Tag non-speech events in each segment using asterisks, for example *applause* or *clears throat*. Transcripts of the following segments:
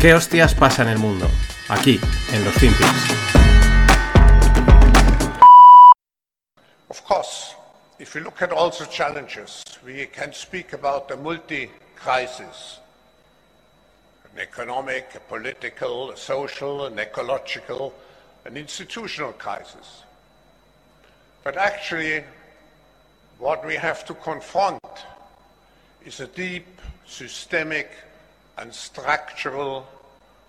¿Qué hostias pasa en el mundo? Aquí, en los Finpics. Of course, if we look at all the challenges, we can speak about a multi-crisis. An economic, a political, a social, an ecological, an institutional crisis. But actually, what we have to confront is a deep, systemic, and structural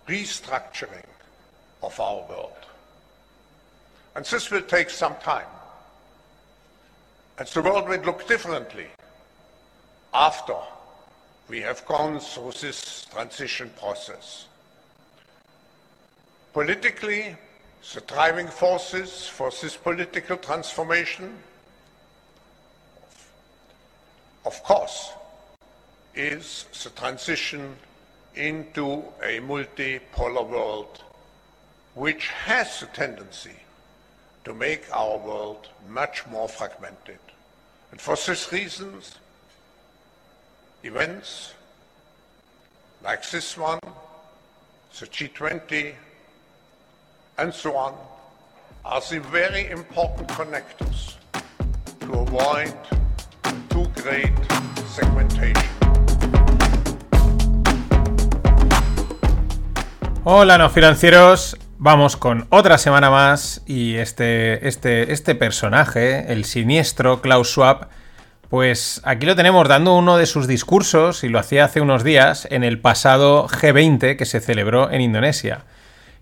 restructuring of our world. And this will take some time. And the world will look differently after we have gone through this transition process. Politically, the driving forces for this political transformation, of course, is the transition into a multipolar world which has a tendency to make our world much more fragmented. And for these reasons, events like this one, the G20, and so on, are the very important connectors to avoid too great segmentation. Hola, no financieros. Vamos con otra semana más y este, este, este personaje, el siniestro Klaus Schwab, pues aquí lo tenemos dando uno de sus discursos y lo hacía hace unos días en el pasado G20 que se celebró en Indonesia.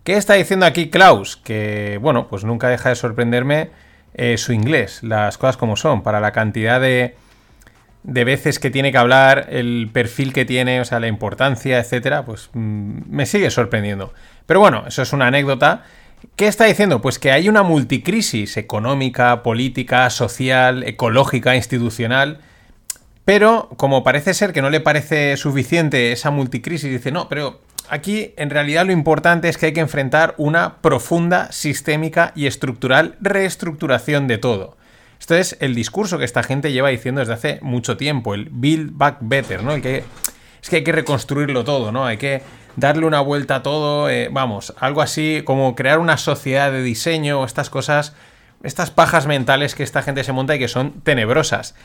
¿Qué está diciendo aquí Klaus? Que, bueno, pues nunca deja de sorprenderme eh, su inglés, las cosas como son, para la cantidad de, de veces que tiene que hablar, el perfil que tiene, o sea, la importancia, etcétera, pues mm, me sigue sorprendiendo. Pero bueno, eso es una anécdota. ¿Qué está diciendo? Pues que hay una multicrisis económica, política, social, ecológica, institucional. Pero como parece ser que no le parece suficiente esa multicrisis, dice, no, pero aquí en realidad lo importante es que hay que enfrentar una profunda, sistémica y estructural reestructuración de todo. Esto es el discurso que esta gente lleva diciendo desde hace mucho tiempo, el Build Back Better, ¿no? Que es que hay que reconstruirlo todo, ¿no? Hay que darle una vuelta a todo, eh, vamos, algo así como crear una sociedad de diseño, estas cosas, estas pajas mentales que esta gente se monta y que son tenebrosas.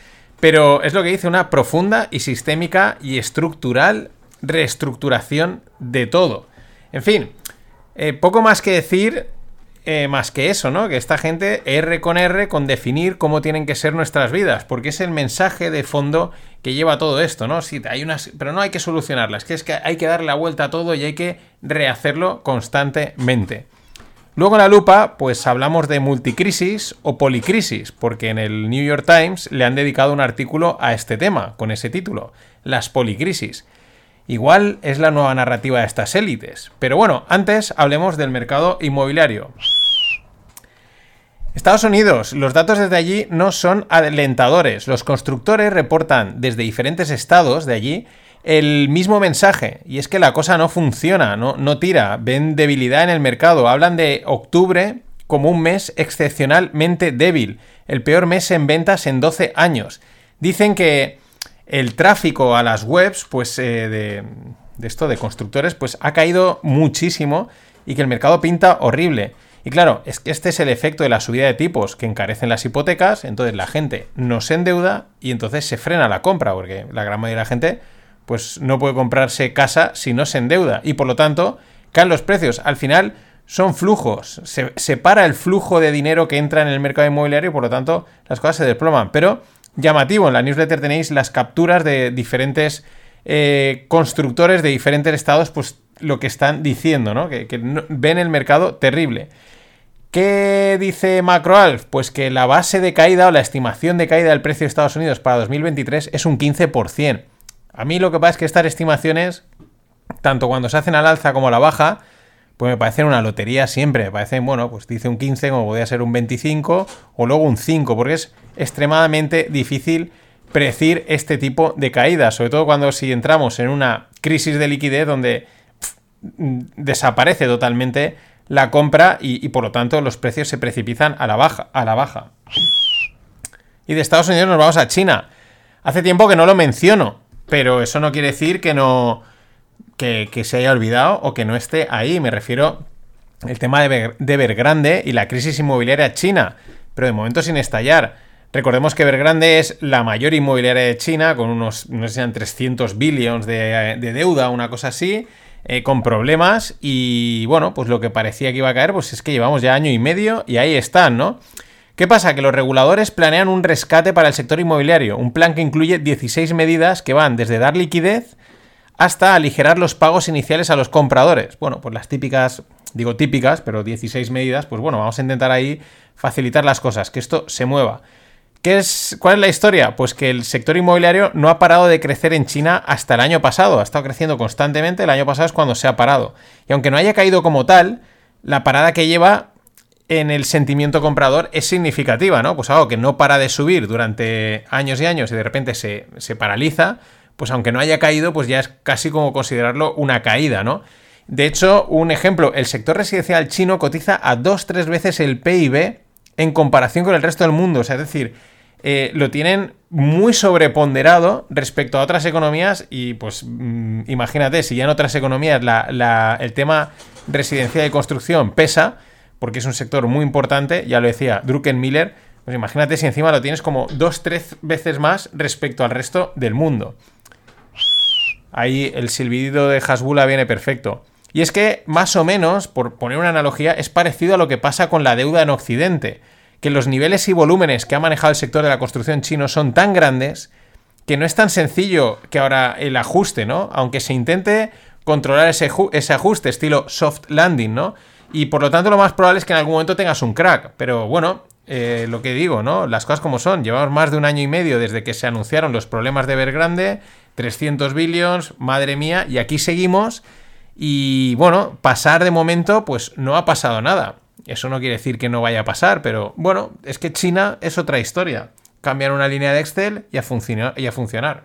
Pero es lo que dice una profunda y sistémica y estructural reestructuración de todo. En fin, eh, poco más que decir, eh, más que eso, ¿no? Que esta gente R con R con definir cómo tienen que ser nuestras vidas, porque es el mensaje de fondo que lleva todo esto, ¿no? Hay unas, pero no hay que solucionarlas, que es que hay que darle la vuelta a todo y hay que rehacerlo constantemente. Luego en la lupa, pues hablamos de multicrisis o policrisis, porque en el New York Times le han dedicado un artículo a este tema, con ese título, las policrisis. Igual es la nueva narrativa de estas élites. Pero bueno, antes hablemos del mercado inmobiliario. Estados Unidos, los datos desde allí no son alentadores. Los constructores reportan desde diferentes estados de allí el mismo mensaje, y es que la cosa no funciona, no, no tira, ven debilidad en el mercado, hablan de octubre como un mes excepcionalmente débil, el peor mes en ventas en 12 años. Dicen que el tráfico a las webs, pues eh, de, de esto de constructores, pues ha caído muchísimo y que el mercado pinta horrible. Y claro, es que este es el efecto de la subida de tipos que encarecen las hipotecas, entonces la gente no se endeuda y entonces se frena la compra, porque la gran mayoría de la gente pues no puede comprarse casa si no se endeuda y por lo tanto caen los precios. Al final son flujos, se separa el flujo de dinero que entra en el mercado inmobiliario y por lo tanto las cosas se desploman. Pero llamativo, en la newsletter tenéis las capturas de diferentes eh, constructores de diferentes estados, pues lo que están diciendo, ¿no? Que, ven el mercado terrible. ¿Qué dice MacroAlf? Pues que la base de caída o la estimación de caída del precio de Estados Unidos para 2023 es un 15%. A mí lo que pasa es que estas estimaciones, tanto cuando se hacen al alza como a la baja, pues me parecen una lotería siempre. Me parecen, bueno, pues dice un 15 como podría ser un 25 o luego un 5, porque es extremadamente difícil predecir este tipo de caídas, sobre todo cuando si entramos en una crisis de liquidez donde desaparece totalmente la compra y, por lo tanto los precios se precipitan a la baja, a la baja. Y de Estados Unidos nos vamos a China. Hace tiempo que no lo menciono, pero eso no quiere decir que no que, se haya olvidado o que no esté ahí. Me refiero al tema de, Ver, de y la crisis inmobiliaria china, pero de momento sin estallar. Recordemos que Vergrande es la mayor inmobiliaria de China, con unos, no sé, 300 billones de, deuda, una cosa así, eh, con problemas. Y bueno, pues lo que parecía que iba a caer, pues es que llevamos ya año y medio y ahí están, ¿no? ¿Qué pasa? Que los reguladores planean un rescate para el sector inmobiliario, un plan que incluye 16 medidas que van desde dar liquidez hasta aligerar los pagos iniciales a los compradores. Bueno, pues las típicas, digo típicas, pero 16 medidas, pues bueno, vamos a intentar ahí facilitar las cosas, que esto se mueva. ¿Qué es, ¿Cuál es la historia? Pues que el sector inmobiliario no ha parado de crecer en China hasta el año pasado, ha estado creciendo constantemente, el año pasado es cuando se ha parado. Y aunque no haya caído como tal, la parada que lleva en el sentimiento comprador es significativa, ¿no? Pues algo que no para de subir durante años y años y de repente se, se paraliza, pues aunque no haya caído, pues ya es casi como considerarlo una caída, ¿no? De hecho, un ejemplo, el sector residencial chino cotiza a dos, tres veces el PIB en comparación con el resto del mundo. Es decir, eh, lo tienen muy sobreponderado respecto a otras economías y pues mm, imagínate, si ya en otras economías el tema residencial y construcción pesa, porque es un sector muy importante, ya lo decía Druckenmiller, pues imagínate si encima lo tienes como dos, tres veces más respecto al resto del mundo. Ahí el silbido de Hasbula viene perfecto. Y es que, más o menos, por poner una analogía, es parecido a lo que pasa con la deuda en Occidente, que los niveles y volúmenes que ha manejado el sector de la construcción chino son tan grandes que no es tan sencillo que ahora el ajuste, ¿no? Aunque se intente controlar ese, ajuste estilo soft landing, ¿no? Y por lo tanto lo más probable es que en algún momento tengas un crack. Pero bueno, eh, lo que digo, ¿no? Las cosas como son. Llevamos más de un año y medio desde que se anunciaron los problemas de Evergrande, 300 billions, madre mía, y aquí seguimos. Y bueno, pasar de momento, pues no ha pasado nada. Eso no quiere decir que no vaya a pasar, pero bueno, es que China es otra historia. Cambiar una línea de Excel y a, funcionar, y funcionar.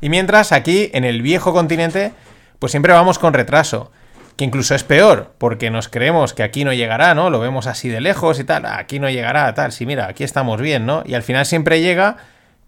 Y mientras aquí, en el viejo continente, pues siempre vamos con retraso. Que incluso es peor, porque nos creemos que aquí no llegará, ¿no? Lo vemos así de lejos y tal. Aquí no llegará, tal. Sí, mira, aquí estamos bien, ¿no? Y al final siempre llega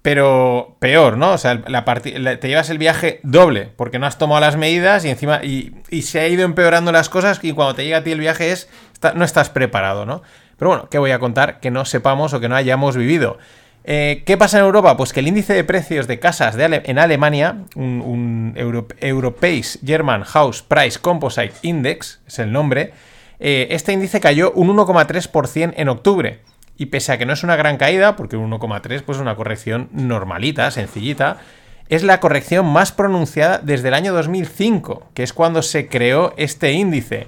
pero peor, ¿no? O sea, te llevas el viaje doble, porque no has tomado las medidas y encima. Y, se ha ido empeorando las cosas y cuando te llega a ti el viaje es. No estás preparado, ¿no? Pero bueno, ¿qué voy a contar que no sepamos o que no hayamos vivido? Eh, ¿Qué pasa en Europa? Pues que el índice de precios de casas en Alemania, un, European German House Price Composite Index, es el nombre, eh, este índice cayó un 1,3% en octubre. Y pese a que no es una gran caída, porque un 1,3 pues es una corrección normalita, sencillita, es la corrección más pronunciada desde el año 2005, que es cuando se creó este índice.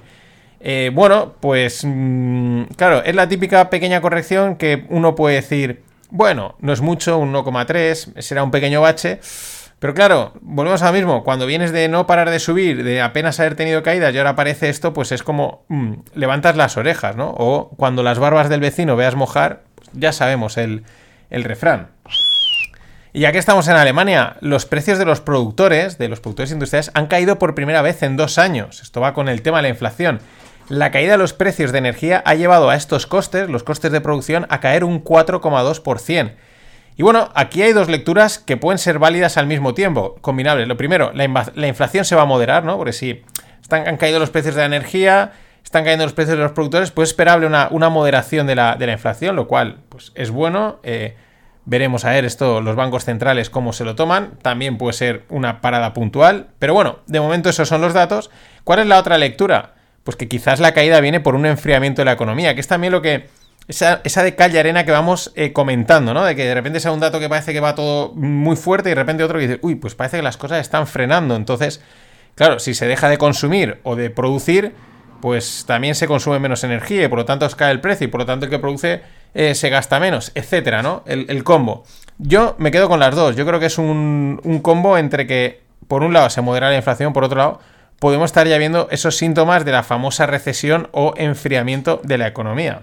Eh, bueno, pues mm, claro, es la típica pequeña corrección que uno puede decir, bueno, no es mucho, un 1,3, será un pequeño bache, pero claro, volvemos a lo mismo. Cuando vienes de no parar de subir, de apenas haber tenido caídas y ahora aparece esto, pues es como mm, levantas las orejas, ¿no? O cuando las barbas del vecino veas mojar, pues ya sabemos el, el refrán. Y ya que estamos en Alemania, los precios de los productores, de los productores industriales, han caído por primera vez en dos años. Esto va con el tema de la inflación. La caída de los precios de energía ha llevado a estos costes, los costes de producción, a caer un 4,2%. Y bueno, aquí hay dos lecturas que pueden ser válidas al mismo tiempo, combinables. Lo primero, la, inflación se va a moderar, ¿no? Porque si están, han caído los precios de la energía, están cayendo los precios de los productores, pues es esperable una, moderación de la, inflación, lo cual pues, es bueno. Eh, veremos a ver esto, los bancos centrales, cómo se lo toman. También puede ser una parada puntual. Pero bueno, de momento esos son los datos. ¿Cuál es la otra lectura? Pues que quizás la caída viene por un enfriamiento de la economía, que es también lo que esa, de calle arena que vamos eh, comentando, ¿no? De que de repente sea un dato que parece que va todo muy fuerte y de repente otro que dice, uy, pues parece que las cosas están frenando. Entonces, claro, si se deja de consumir o de producir, pues también se consume menos energía y por lo tanto os cae el precio y por lo tanto el que produce eh, se gasta menos, etcétera, ¿no? El, combo. Yo me quedo con las dos. Yo creo que es un, un combo entre que, por un lado, se modera la inflación, por otro lado, podemos estar ya viendo esos síntomas de la famosa recesión o enfriamiento de la economía.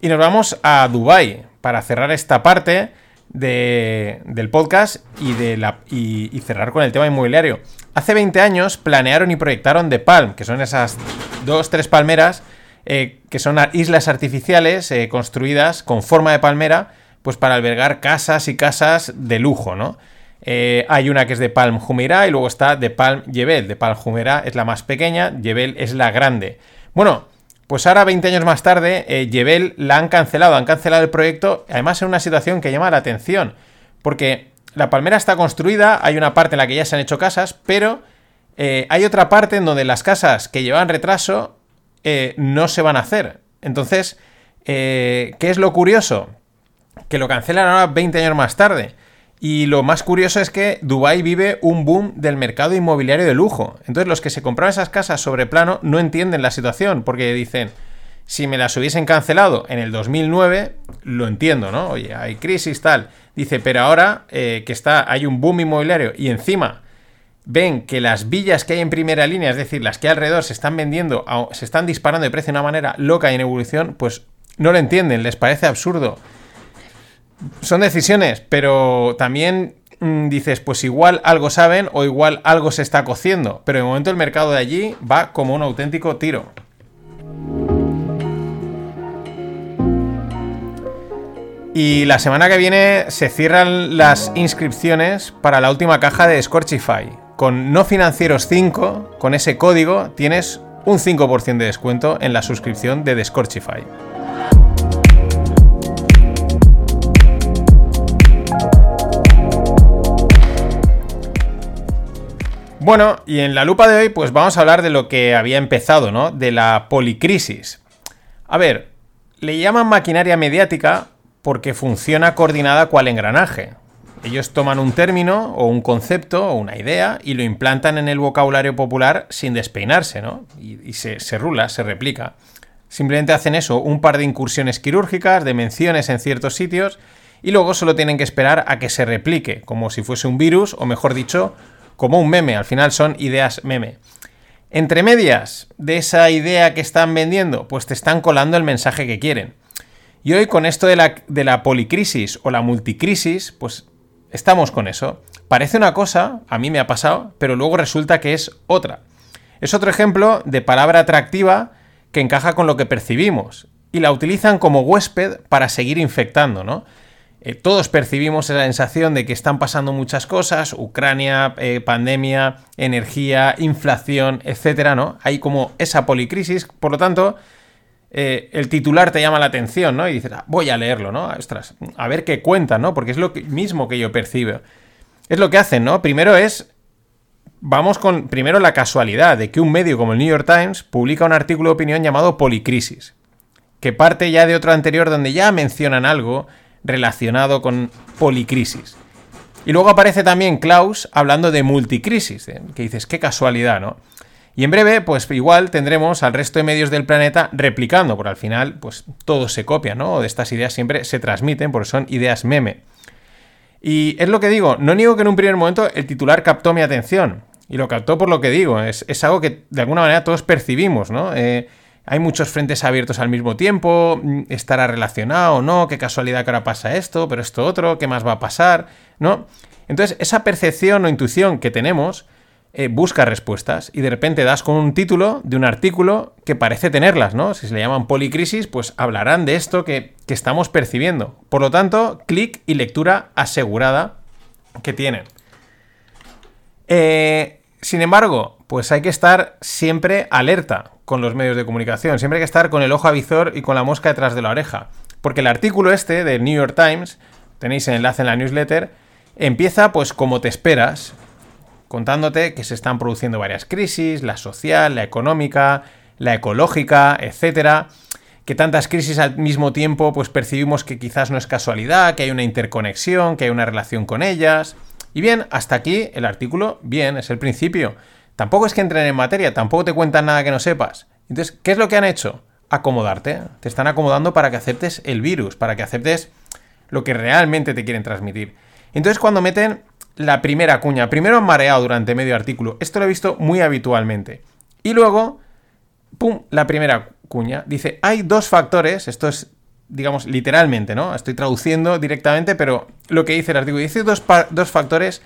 Y nos vamos a Dubai para cerrar esta parte del podcast y, de la, y, cerrar con el tema inmobiliario. Hace 20 años planearon y proyectaron The Palm, que son esas dos, tres palmeras eh, que son islas artificiales eh, construidas con forma de palmera, pues para albergar casas y casas de lujo, ¿no? Eh, hay una que es de Palm Jumeirah y luego está de Palm Yebel. De Palm Jumeirah es la más pequeña, Yebel es la grande. Bueno, pues ahora 20 años más tarde, eh, Yebel la han cancelado, han cancelado el proyecto, además en una situación que llama la atención, porque la palmera está construida, hay una parte en la que ya se han hecho casas, pero eh, hay otra parte en donde las casas que llevan retraso no se van a hacer. Entonces, ¿qué es lo curioso? Que lo cancelan ahora 20 años más tarde. Y lo más curioso es que Dubai vive un boom del mercado inmobiliario de lujo. Entonces los que se compraron esas casas sobre plano no entienden la situación porque dicen, si me las hubiesen cancelado en el 2009, lo entiendo, ¿no? Oye, hay crisis tal. Dice, pero ahora eh, que está, hay un boom inmobiliario y encima ven que las villas que hay en primera línea, es decir, las que hay alrededor se están vendiendo, se están disparando de precio de una manera loca y en evolución, pues no lo entienden, les parece absurdo son decisiones, pero también mm, dices, pues igual algo saben o igual algo se está cociendo, pero de momento el mercado de allí va como un auténtico tiro. Y la semana que viene se cierran las inscripciones para la última caja de Scorchify. Con no financieros 5, con ese código, tienes un 5% de descuento en la suscripción de Scorchify. Bueno, y en la lupa de hoy, pues vamos a hablar de lo que había empezado, ¿no? De la policrisis. A ver, le llaman maquinaria mediática porque funciona coordinada cual engranaje. Ellos toman un término o un concepto o una idea y lo implantan en el vocabulario popular sin despeinarse, ¿no? Y, se, se rula, se replica. Simplemente hacen eso, un par de incursiones quirúrgicas, de menciones en ciertos sitios, y luego solo tienen que esperar a que se replique, como si fuese un virus, o mejor dicho, como un meme, al final son ideas meme. Entre medias de esa idea que están vendiendo, pues te están colando el mensaje que quieren. Y hoy con esto de la, de la policrisis o la multicrisis, pues estamos con eso. Parece una cosa, a mí me ha pasado, pero luego resulta que es otra. Es otro ejemplo de palabra atractiva que encaja con lo que percibimos y la utilizan como huésped para seguir infectando, ¿no? Eh, todos percibimos esa sensación de que están pasando muchas cosas, Ucrania, eh, pandemia, energía, inflación, etcétera, ¿no? Hay como esa policrisis, por lo tanto, eh, el titular te llama la atención, ¿no? Y dices, ah, voy a leerlo, ¿no? Ostras, a ver qué cuenta, ¿no? Porque es lo mismo que yo percibo. Es lo que hacen, ¿no? Primero es vamos con primero la casualidad de que un medio como el New York Times publica un artículo de opinión llamado Policrisis, que parte ya de otro anterior donde ya mencionan algo relacionado con policrisis. Y luego aparece también Klaus hablando de multicrisis, que dices, qué casualidad, ¿no? Y en breve, pues igual tendremos al resto de medios del planeta replicando, porque al final, pues todo se copia, ¿no? De estas ideas siempre se transmiten, porque son ideas meme. Y es lo que digo, no niego que en un primer momento el titular captó mi atención. Y lo captó por lo que digo, es, algo que de alguna manera todos percibimos, ¿no? Eh, hay muchos frentes abiertos al mismo tiempo, mm, estará relacionado o no, qué casualidad que ahora pasa esto, pero esto otro, qué más va a pasar, ¿no? Entonces, esa percepción o intuición que tenemos eh, busca respuestas y de repente das con un título de un artículo que parece tenerlas, ¿no? Si se le llaman policrisis, pues hablarán de esto que, que estamos percibiendo. Por lo tanto, clic y lectura asegurada que tienen. Eh, sin embargo, pues hay que estar siempre alerta con los medios de comunicación. Siempre hay que estar con el ojo avizor y con la mosca detrás de la oreja. Porque el artículo este de New York Times, tenéis el enlace en la newsletter, empieza pues como te esperas, contándote que se están produciendo varias crisis, la social, la económica, la ecológica, etcétera, que tantas crisis al mismo tiempo pues percibimos que quizás no es casualidad, que hay una interconexión, que hay una relación con ellas. Y bien, hasta aquí el artículo, bien, es el principio. Tampoco es que entren en materia, tampoco te cuentan nada que no sepas. Entonces, ¿qué es lo que han hecho? Acomodarte. Te están acomodando para que aceptes el virus, para que aceptes lo que realmente te quieren transmitir. Entonces, cuando meten la primera cuña, primero han mareado durante medio artículo, esto lo he visto muy habitualmente. Y luego, ¡pum!, la primera cuña. Dice, hay dos factores, esto es, digamos, literalmente, ¿no? Estoy traduciendo directamente, pero lo que dice el artículo, dice dos, dos factores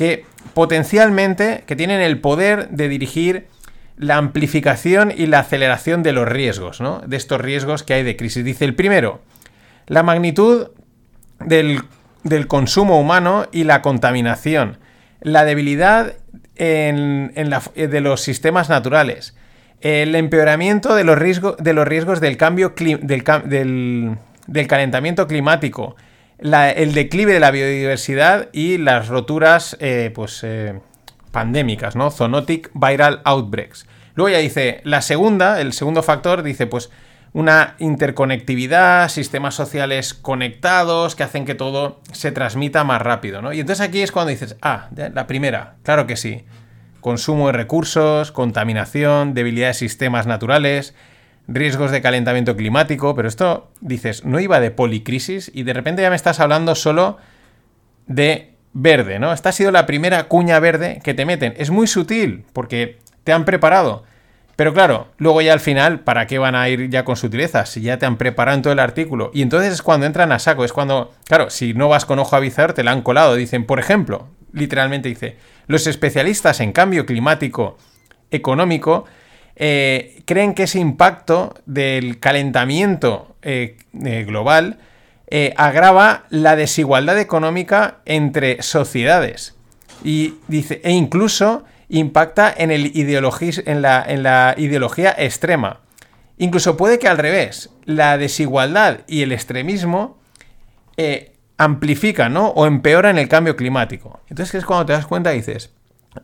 que potencialmente que tienen el poder de dirigir la amplificación y la aceleración de los riesgos, ¿no? De estos riesgos que hay de crisis. Dice el primero, la magnitud del del consumo humano y la contaminación, la debilidad de los sistemas naturales, el empeoramiento de los, de los riesgos del cambio del, calentamiento climático, el declive de la biodiversidad y las roturas eh, pues, eh, pandémicas, ¿no? Zoonotic Viral Outbreaks. Luego ya dice, la segunda, el segundo factor, dice, pues una interconectividad, sistemas sociales conectados que hacen que todo se transmita más rápido, ¿no? Y entonces aquí es cuando dices, ah, la primera, claro que sí. Consumo de recursos, contaminación, debilidad de sistemas naturales, riesgos de calentamiento climático, pero esto, dices, no iba de policrisis y de repente ya me estás hablando solo de verde, ¿no? Esta ha sido la primera cuña verde que te meten. Es muy sutil porque te han preparado pero claro, luego ya al final, ¿para qué van a ir ya con sutileza? Si ya te han preparado en todo el artículo. Y entonces es cuando entran a saco, es cuando, claro, si no vas con ojo avisar, te la han colado. Dicen, por ejemplo, literalmente dice, los especialistas en cambio climático económico eh, creen que ese impacto del calentamiento eh, eh, global agrava la desigualdad económica entre sociedades. Y dice, e incluso impacta en, el en, la, en la ideología extrema. Incluso puede que al revés, la desigualdad y el extremismo eh, amplifican ¿no? o empeoran el cambio climático. Entonces es cuando te das cuenta dices,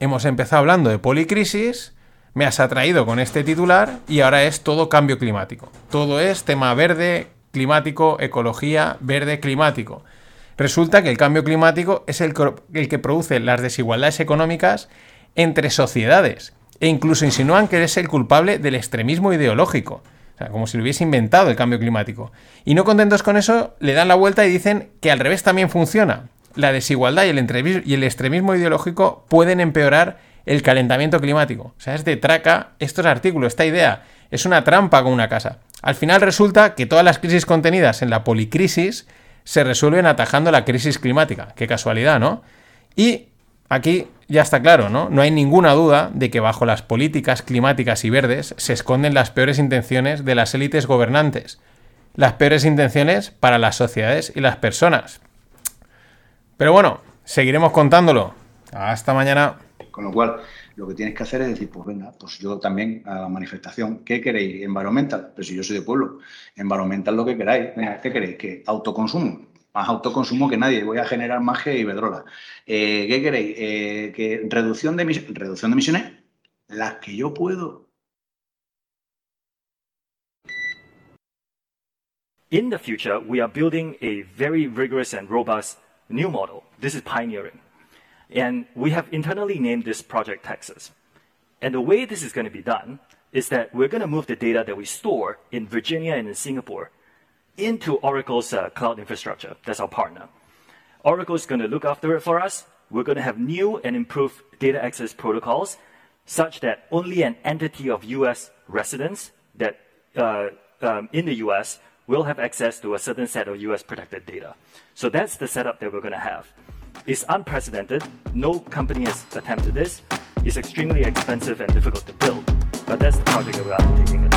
hemos empezado hablando de policrisis, me has atraído con este titular y ahora es todo cambio climático. Todo es tema verde, climático, ecología, verde, climático. Resulta que el cambio climático es el, que produce las desigualdades económicas entre sociedades e incluso insinúan que es el culpable del extremismo ideológico. O sea, como si lo hubiese inventado el cambio climático. Y no contentos con eso, le dan la vuelta y dicen que al revés también funciona. La desigualdad y el extremismo ideológico pueden empeorar el calentamiento climático. O sea, es de traca estos artículos, esta idea. Es una trampa con una casa. Al final resulta que todas las crisis contenidas en la policrisis se resuelven atajando la crisis climática. Qué casualidad, ¿no? Y aquí ya está claro, ¿no? No hay ninguna duda de que bajo las políticas climáticas y verdes se esconden las peores intenciones de las élites gobernantes. Las peores intenciones para las sociedades y las personas. Pero bueno, seguiremos contándolo. Hasta mañana. Con lo cual, lo que tienes que hacer es decir, pues venga, pues yo también a la manifestación. ¿Qué queréis? Environmental. Pero si yo soy de pueblo. Environmental lo que queráis. ¿qué queréis? Que autoconsumo más autoconsumo que nadie, voy a generar más que Iberdrola. Eh, ¿Qué queréis? Eh, que reducción de, reducción de emisiones, las que yo puedo. In the future, we are building a very rigorous and robust new model. This is pioneering. And we have internally named this Project Texas. And the way this is going to be done is that we're going to move the data that we store in Virginia and in Singapore into Oracle's uh, cloud infrastructure. That's our partner. Oracle is going to look after it for us. We're going to have new and improved data access protocols such that only an entity of US residents that uh, um, in the US will have access to a certain set of US protected data. So that's the setup that we're going to have. It's unprecedented. No company has attempted this. It's extremely expensive and difficult to build, but that's the project that we're undertaking.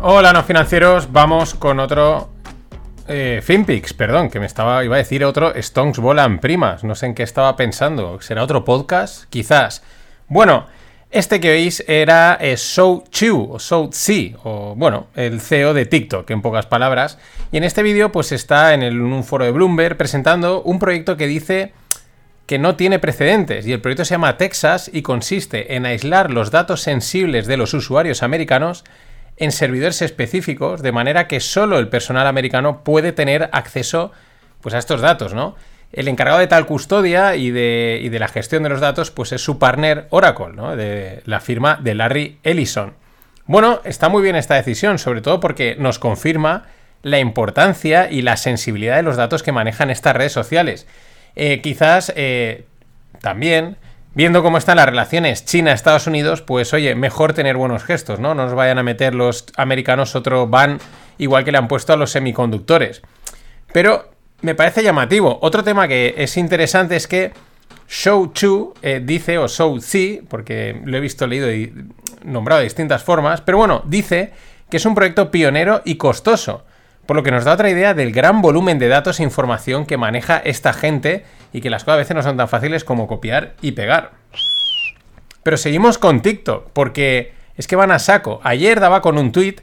Hola, no financieros. Vamos con otro eh, FinPix, perdón, que me estaba, iba a decir otro Stonks Volan Primas. No sé en qué estaba pensando. ¿Será otro podcast? Quizás. Bueno, este que veis era eh, Chu o Shou Tzi, o bueno, el CEO de TikTok, en pocas palabras. Y en este vídeo, pues está en, en un foro de Bloomberg presentando un proyecto que dice que no tiene precedentes y el proyecto se llama Texas y consiste en aislar los datos sensibles de los usuarios americanos en servidores específicos, de manera que solo el personal americano puede tener acceso pues, a estos datos, ¿no? El encargado de tal custodia y de, la gestión de los datos, pues es su partner Oracle, ¿no? De la firma de Larry Ellison. Bueno, está muy bien esta decisión, sobre todo porque nos confirma la importancia y la sensibilidad de los datos que manejan estas redes sociales. Eh, quizás eh, también viendo cómo están las relaciones China-Estados Unidos, pues oye, mejor tener buenos gestos, ¿no? No nos vayan a meter los americanos otro ban igual que le han puesto a los semiconductores. Pero me parece llamativo. Otro tema que es interesante es que Shou Chu eh, dice, o Shou Zi, porque lo he visto leído y nombrado de distintas formas, pero bueno, dice que es un proyecto pionero y costoso, por lo que nos da otra idea del gran volumen de datos e información que maneja esta gente y que las cosas a veces no son tan fáciles como copiar y pegar. Pero seguimos con TikTok, porque es que van a saco. Ayer daba con un tweet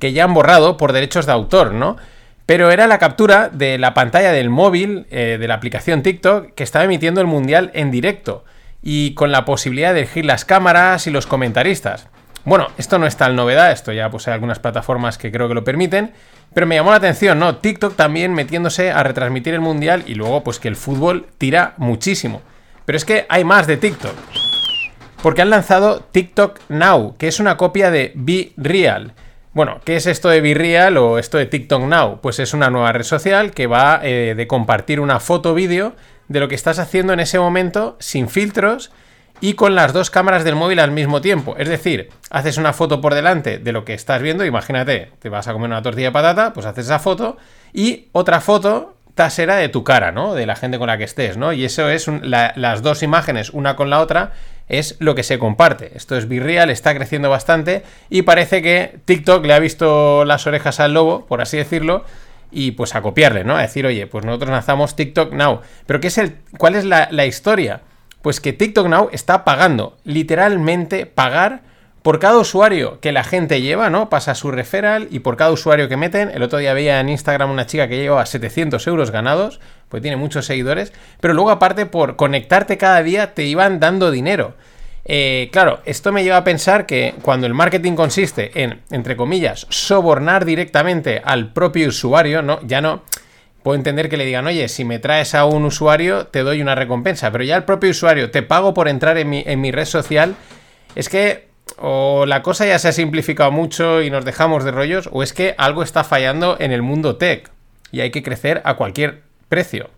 que ya han borrado por derechos de autor, ¿no? Pero era la captura de la pantalla del móvil eh, de la aplicación TikTok que estaba emitiendo el mundial en directo y con la posibilidad de elegir las cámaras y los comentaristas. Bueno, esto no es tal novedad, esto ya pues hay algunas plataformas que creo que lo permiten, pero me llamó la atención, ¿no? TikTok también metiéndose a retransmitir el mundial y luego pues que el fútbol tira muchísimo. Pero es que hay más de TikTok. Porque han lanzado TikTok Now, que es una copia de Be Real. Bueno, ¿qué es esto de Be Real o esto de TikTok Now? Pues es una nueva red social que va eh, de compartir una foto vídeo de lo que estás haciendo en ese momento sin filtros y con las dos cámaras del móvil al mismo tiempo. Es decir, haces una foto por delante de lo que estás viendo, imagínate, te vas a comer una tortilla de patata, pues haces esa foto y otra foto trasera de tu cara, ¿no? De la gente con la que estés, ¿no? Y eso es las dos imágenes, una con la otra, es lo que se comparte. Esto es virreal, está creciendo bastante y parece que TikTok le ha visto las orejas al lobo, por así decirlo, y pues a copiarle, ¿no? A decir, oye, pues nosotros lanzamos TikTok Now. Pero ¿qué es el, ¿cuál es la, la historia? Pues que TikTok Now está pagando, literalmente pagar por cada usuario que la gente lleva, ¿no? Pasa su referral y por cada usuario que meten. El otro día veía en Instagram una chica que lleva 700 euros ganados, pues tiene muchos seguidores. Pero luego, aparte, por conectarte cada día, te iban dando dinero. Eh, claro, esto me lleva a pensar que cuando el marketing consiste en, entre comillas, sobornar directamente al propio usuario, ¿no? Ya no. Puedo entender que le digan, oye, si me traes a un usuario, te doy una recompensa. Pero ya el propio usuario, te pago por entrar en mi, en mi red social. Es que o la cosa ya se ha simplificado mucho y nos dejamos de rollos, o es que algo está fallando en el mundo tech y hay que crecer a cualquier precio.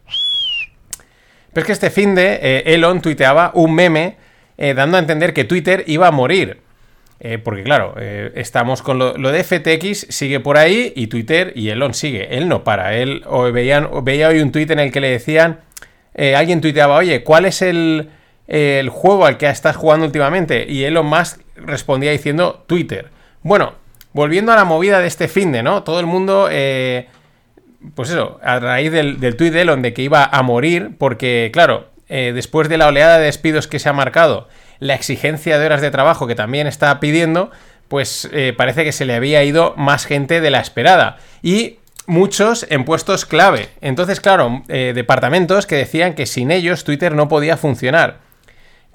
Pero es que este fin de eh, Elon tuiteaba un meme eh, dando a entender que Twitter iba a morir. Eh, porque claro, estamos con lo, de FTX, sigue por ahí y Twitter y Elon sigue. Él no para. Él o veían, veía hoy un tuit en el que le decían, alguien tuiteaba, oye, ¿cuál es el, el juego al que estás jugando últimamente? Y Elon Musk respondía diciendo Twitter. Bueno, volviendo a la movida de este fin de, ¿no? Todo el mundo, eh, pues eso, a raíz del, del tuit de Elon de que iba a morir, porque, claro, eh, después de la oleada de despidos que se ha marcado, la exigencia de horas de trabajo que también está pidiendo, pues eh, parece que se le había ido más gente de la esperada. Y muchos en puestos clave. Entonces, claro, departamentos que decían que sin ellos Twitter no podía funcionar.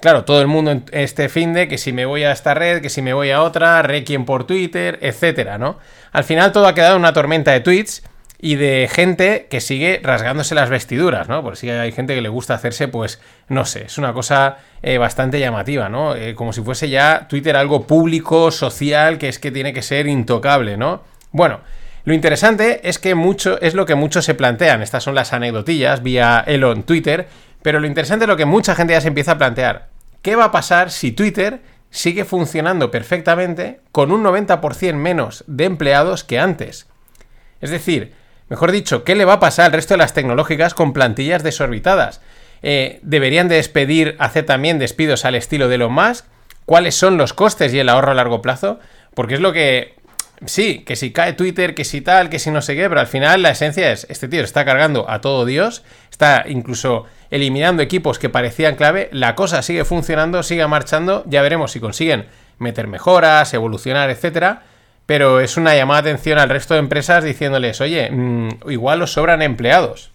Claro, todo el mundo este fin de que si me voy a esta red, que si me voy a otra, requiem por Twitter, etcétera, ¿no? Al final todo ha quedado una tormenta de tweets y de gente que sigue rasgándose las vestiduras, ¿no? Por si hay gente que le gusta hacerse, pues, no sé, es una cosa eh, bastante llamativa, ¿no? Eh, como si fuese ya Twitter algo público, social, que es que tiene que ser intocable, ¿no? Bueno, lo interesante es que mucho es lo que muchos se plantean. Estas son las anecdotillas vía Elon Twitter pero lo interesante es lo que mucha gente ya se empieza a plantear. ¿Qué va a pasar si Twitter sigue funcionando perfectamente con un 90% menos de empleados que antes? Es decir, mejor dicho, ¿qué le va a pasar al resto de las tecnológicas con plantillas desorbitadas? Eh, ¿Deberían despedir, hacer también despidos al estilo de Elon Musk? ¿Cuáles son los costes y el ahorro a largo plazo? Porque es lo que sí, que si cae Twitter, que si tal, que si no sé qué, pero al final la esencia es, este tío está cargando a todo Dios, está incluso eliminando equipos que parecían clave, la cosa sigue funcionando, sigue marchando, ya veremos si consiguen meter mejoras, evolucionar, etcétera, pero es una llamada de atención al resto de empresas diciéndoles, oye, mm, igual os sobran empleados.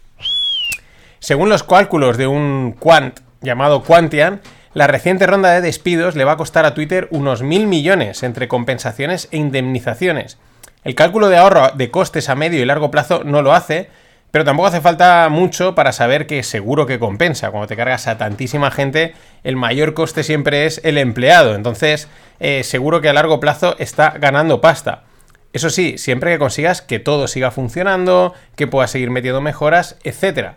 Según los cálculos de un quant llamado Quantian, la reciente ronda de despidos le va a costar a Twitter unos mil millones entre compensaciones e indemnizaciones. El cálculo de ahorro de costes a medio y largo plazo no lo hace, pero tampoco hace falta mucho para saber que seguro que compensa. Cuando te cargas a tantísima gente, el mayor coste siempre es el empleado. Entonces, eh, seguro que a largo plazo está ganando pasta. Eso sí, siempre que consigas que todo siga funcionando, que puedas seguir metiendo mejoras, etc.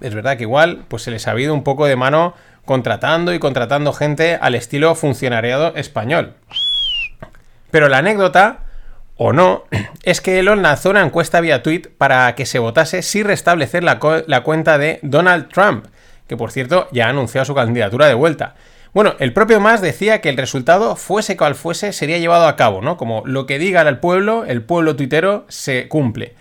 Es verdad que igual, pues se les ha habido un poco de mano contratando y contratando gente al estilo funcionariado español. Pero la anécdota o no, *clears throat* es que Elon lanzó una encuesta vía tweet para que se votase si restablecer la, cuenta de Donald Trump, que por cierto ya ha anunciado su candidatura de vuelta. Bueno, el propio Mas decía que el resultado, fuese cual fuese, sería llevado a cabo, ¿no? Como lo que diga el pueblo, el pueblo tuitero se cumple.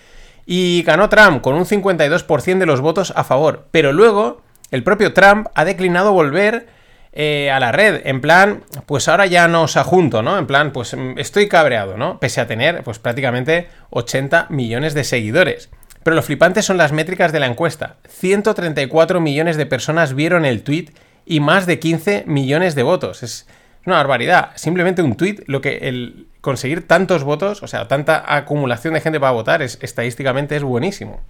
Y ganó Trump con un 52% de los votos a favor. Pero luego, el propio Trump ha declinado volver eh, a la red. En plan, pues ahora ya no os ajunto, ¿no? En plan, pues mm, estoy cabreado, ¿no? Pese a tener, pues prácticamente 80 millones de seguidores. Pero lo flipante son las métricas de la encuesta. 134 millones de personas vieron el tweet y más de 15 millones de votos. Es una barbaridad. Simplemente un tweet, lo que el conseguir tantos votos, o sea, tanta acumulación de gente para votar, es, estadísticamente es buenísimo.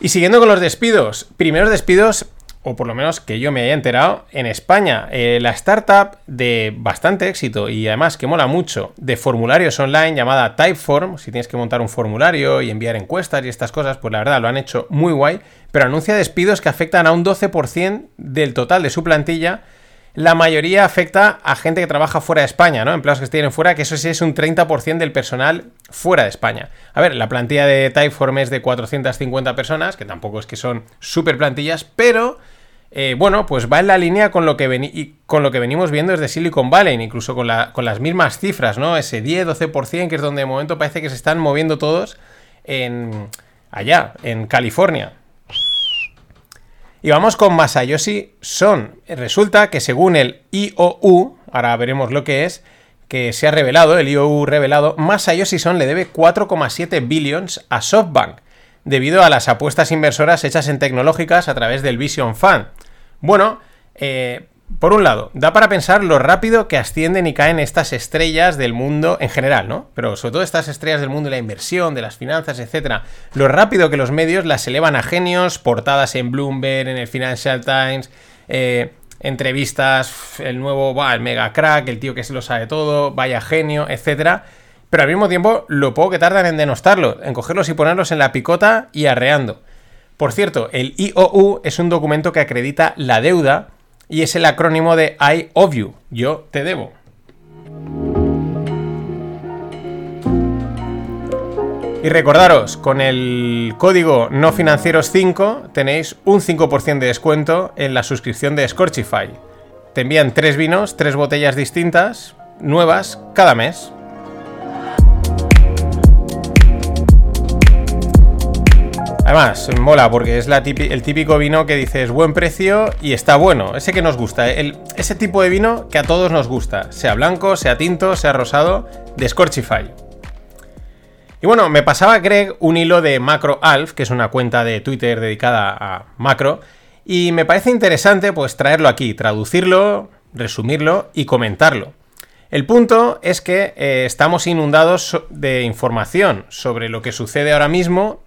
Y siguiendo con los despidos, primeros despidos o por lo menos que yo me haya enterado, en España, eh, la startup de bastante éxito y además que mola mucho de formularios online llamada Typeform, si tienes que montar un formulario y enviar encuestas y estas cosas, pues la verdad lo han hecho muy guay, pero anuncia despidos que afectan a un 12% del total de su plantilla. La mayoría afecta a gente que trabaja fuera de España, ¿no? Empleados que estén fuera, que eso sí es un 30% del personal fuera de España. A ver, la plantilla de Typeform es de 450 personas, que tampoco es que son súper plantillas, pero eh, bueno, pues va en la línea con lo, que con lo que venimos viendo desde Silicon Valley, incluso con, las mismas cifras, ¿no? Ese 10-12%, que es donde de momento parece que se están moviendo todos en, allá, en California. Y vamos con Masayoshi Son. Resulta que según el IOU, ahora veremos lo que es, que se ha revelado, el IOU revelado, Masayoshi Son le debe 4,7 billions a SoftBank debido a las apuestas inversoras hechas en tecnológicas a través del Vision Fund. Bueno, eh, por un lado, da para pensar lo rápido que ascienden y caen estas estrellas del mundo en general, ¿no? Pero sobre todo estas estrellas del mundo de la inversión, de las finanzas, etcétera. Lo rápido que los medios las elevan a genios, portadas en Bloomberg, en el Financial Times, eh, entrevistas, el nuevo, el mega crack, el tío que se lo sabe todo, vaya genio, etcétera pero al mismo tiempo lo poco que tardan en denostarlos, en cogerlos y ponerlos en la picota y arreando. Por cierto, el IOU es un documento que acredita la deuda y es el acrónimo de I owe you, yo te debo. Y recordaros, con el código no financieros 5 tenéis un 5% de descuento en la suscripción de Scorchify. Te envían tres vinos, tres botellas distintas, nuevas, cada mes. Además, mola porque es el típico vino que dices buen precio y está bueno. Ese que nos gusta. ese tipo de vino que a todos nos gusta. Sea blanco, sea tinto, sea rosado. De Scorchify. Y bueno, me pasaba Greg un hilo de Macro Alf, que es una cuenta de Twitter dedicada a macro. Y me parece interesante pues traerlo aquí, traducirlo, resumirlo y comentarlo. El punto es que eh, estamos inundados de información sobre lo que sucede ahora mismo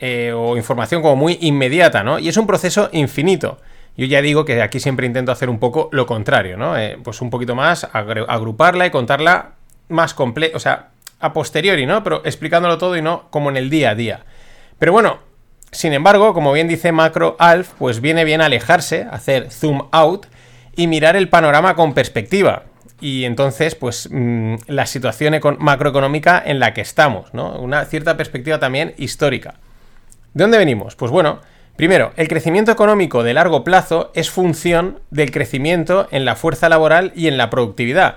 eh, o información como muy inmediata, ¿no? Y es un proceso infinito. Yo ya digo que aquí siempre intento hacer un poco lo contrario, ¿no? Eh, pues un poquito más, agruparla y contarla más completa, o sea, a posteriori, ¿no? Pero explicándolo todo y no como en el día a día. Pero bueno, sin embargo, como bien dice Macro Alf, pues viene bien alejarse, hacer zoom out y mirar el panorama con perspectiva. Y entonces, pues mm, la situación macroeconómica en la que estamos, ¿no? Una cierta perspectiva también histórica. ¿De dónde venimos? Pues bueno, primero, el crecimiento económico de largo plazo es función del crecimiento en la fuerza laboral y en la productividad,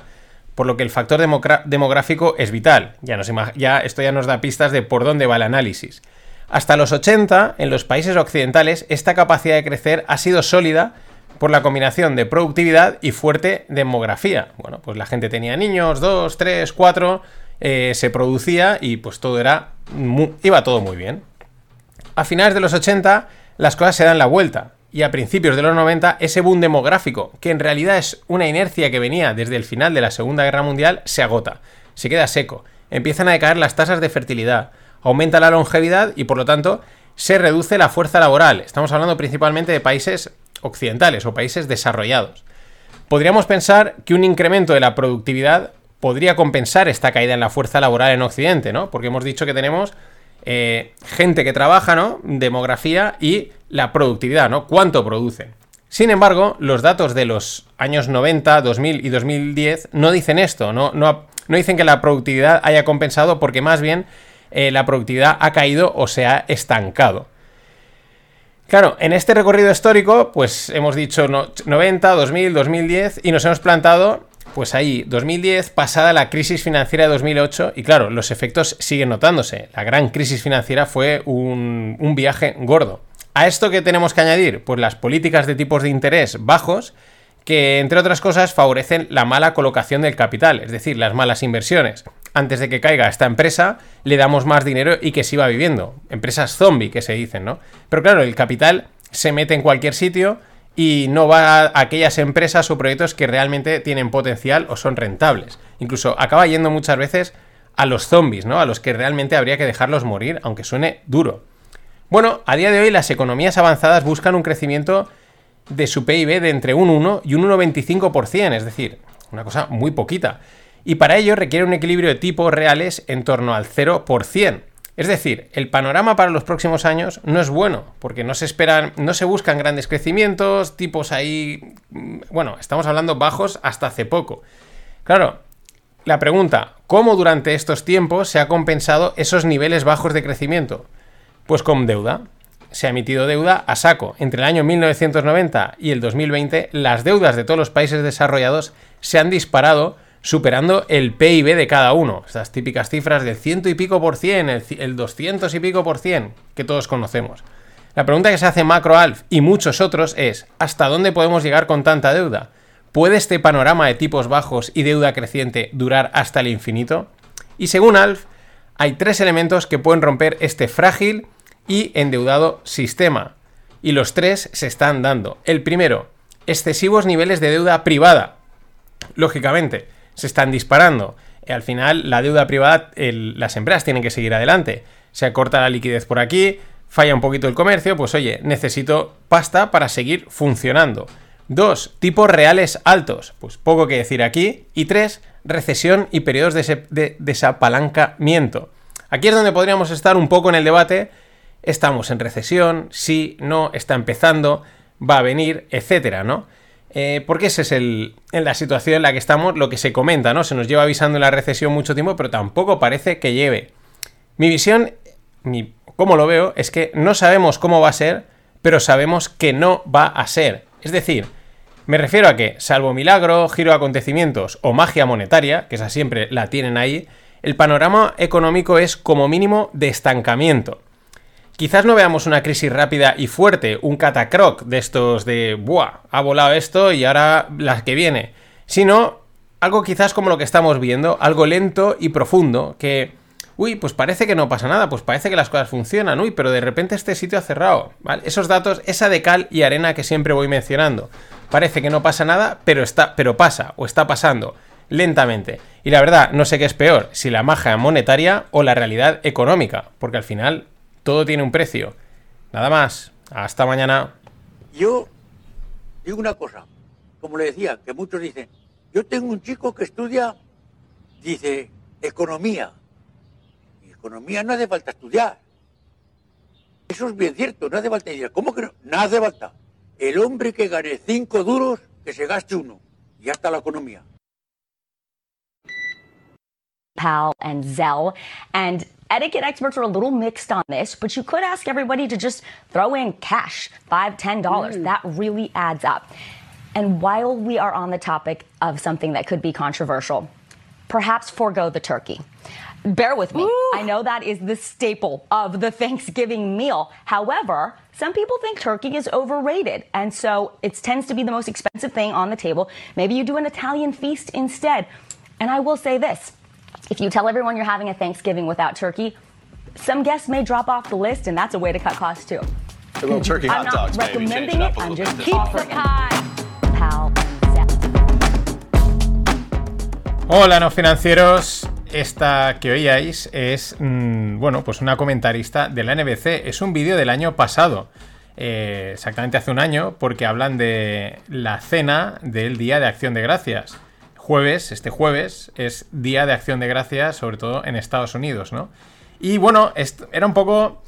por lo que el factor demográfico es vital. Ya, esto ya nos da pistas de por dónde va el análisis. Hasta los 80, en los países occidentales, esta capacidad de crecer ha sido sólida por la combinación de productividad y fuerte demografía. Bueno, pues la gente tenía niños, dos, tres, cuatro, eh, se producía y pues todo era, iba todo muy bien a finales de los 80 las cosas se dan la vuelta. Y a principios de los 90, ese boom demográfico, que en realidad es una inercia que venía desde el final de la Segunda Guerra Mundial, se agota, se queda seco, empiezan a decaer las tasas de fertilidad, aumenta la longevidad y por lo tanto se reduce la fuerza laboral. Estamos hablando principalmente de países occidentales o países desarrollados. Podríamos pensar que un incremento de la productividad podría compensar esta caída en la fuerza laboral en Occidente, ¿no? Porque hemos dicho que tenemos eh, gente que trabaja, ¿no? Demografía y la productividad, ¿no? ¿Cuánto producen? Sin embargo, los datos de los años 90, 2000 y 2010 no dicen esto, no, no, dicen que la productividad haya compensado porque más bien eh, la productividad ha caído o se ha estancado. Claro, en este recorrido histórico, pues hemos dicho 90, 2000, 2010 y nos hemos plantado Pues ahí, 2010, pasada la crisis financiera de 2008, y claro, los efectos siguen notándose. La gran crisis financiera fue un, viaje gordo. ¿A esto qué tenemos que añadir? Pues las políticas de tipos de interés bajos que, entre otras cosas, favorecen la mala colocación del capital, es decir, las malas inversiones. Antes de que caiga esta empresa, le damos más dinero y que siga viviendo. Empresas zombie, que se dicen, ¿no? Pero claro, el capital se mete en cualquier sitio y no va a aquellas empresas o proyectos que realmente tienen potencial o son rentables. Incluso acaba yendo muchas veces a los zombies, ¿no? A los que realmente habría que dejarlos morir, aunque suene duro. Bueno, a día de hoy las economías avanzadas buscan un crecimiento de su PIB de entre un 1 y un 1,25%, es decir, una cosa muy poquita. Y para ello requiere un equilibrio de tipos reales en torno al 0%. Es decir, el panorama para los próximos años no es bueno, porque no se esperan, no se buscan grandes crecimientos, tipos ahí, mm, bueno, estamos hablando bajos hasta hace poco. Claro, la pregunta, ¿cómo durante estos tiempos se ha compensado esos niveles bajos de crecimiento? Pues con deuda. Se ha emitido deuda a saco. Entre el año 1990 y el 2020, las deudas de todos los países desarrollados se han disparado superando el PIB de cada uno. Estas típicas cifras del ciento y pico por cien, el, doscientos y pico por cien, que todos conocemos. La pregunta que se hace MacroAlf y muchos otros es, ¿hasta dónde podemos llegar con tanta deuda? ¿Puede este panorama de tipos bajos y deuda creciente durar hasta el infinito? Y según Alf, hay tres elementos que pueden romper este frágil y endeudado sistema. Y los tres se están dando. El primero, excesivos niveles de deuda privada. Lógicamente, se están disparando. Al final, la deuda privada, las empresas tienen que seguir adelante. Se corta la liquidez por aquí, falla un poquito el comercio, pues oye, necesito pasta para seguir funcionando. Dos, tipos reales altos, pues poco que decir aquí. Y tres, recesión y periodos de, de desapalancamiento. Aquí es donde podríamos estar un poco en el debate. Estamos en recesión, sí, no, está empezando, va a venir, etcétera, ¿no? Eh, porque esa es el, en la situación en la que estamos, lo que se comenta, ¿no? Se nos lleva avisando la recesión mucho tiempo, pero tampoco parece que lleve. Mi visión, mi, como lo veo, es que no sabemos cómo va a ser, pero sabemos que no va a ser. Es decir, me refiero a que, salvo milagro, giro de acontecimientos o magia monetaria, que esa siempre la tienen ahí, el panorama económico es como mínimo de estancamiento. Quizás no veamos una crisis rápida y fuerte, un catacroc de estos de, ¡buah! Ha volado esto y ahora la que viene. Sino algo quizás como lo que estamos viendo, algo lento y profundo, que, uy, pues parece que no pasa nada, pues parece que las cosas funcionan, uy, pero de repente este sitio ha cerrado. Esos datos, esa de cal y arena que siempre voy mencionando. Parece que no pasa nada, pero, está, pero pasa, o está pasando, lentamente. Y la verdad, no sé qué es peor, si la magia monetaria o la realidad económica, porque al final todo tiene un precio. Nada más. Hasta mañana. Yo digo una cosa, como le decía, que muchos dicen, yo tengo un chico que estudia, dice, economía. Y economía no hace falta estudiar. Eso es bien cierto, no hace falta estudiar. ¿Cómo que no? No hace falta. El hombre que gane cinco duros, que se gaste uno. Y ya está la economía. PAL and Zell. And etiquette experts are a little mixed on this, but you could ask everybody to just throw in cash, five, ten dollars. Mm. That really adds up. And while we are on the topic of something that could be controversial, perhaps forego the turkey. Bear with me. Ooh. I know that is the staple of the Thanksgiving meal. However, some people think turkey is overrated, and so it tends to be the most expensive thing on the table. Maybe you do an Italian feast instead. And I will say this if you tell everyone you're having a Thanksgiving without turkey, some guests may drop off the list, and that's a way to cut costs too. A little turkey I'm hot dogs, not recommending maybe. it. I'm just bit. keep the pie. Pal Hola, no financieros. Esta que oíais es, mmm, bueno, pues una comentarista de la NBC. Es un vídeo del año pasado. Eh, exactamente hace un año, porque hablan de la cena del Día de Acción de Gracias jueves, este jueves, es Día de Acción de Gracias, sobre todo en Estados Unidos, ¿no? Y bueno, era un poco,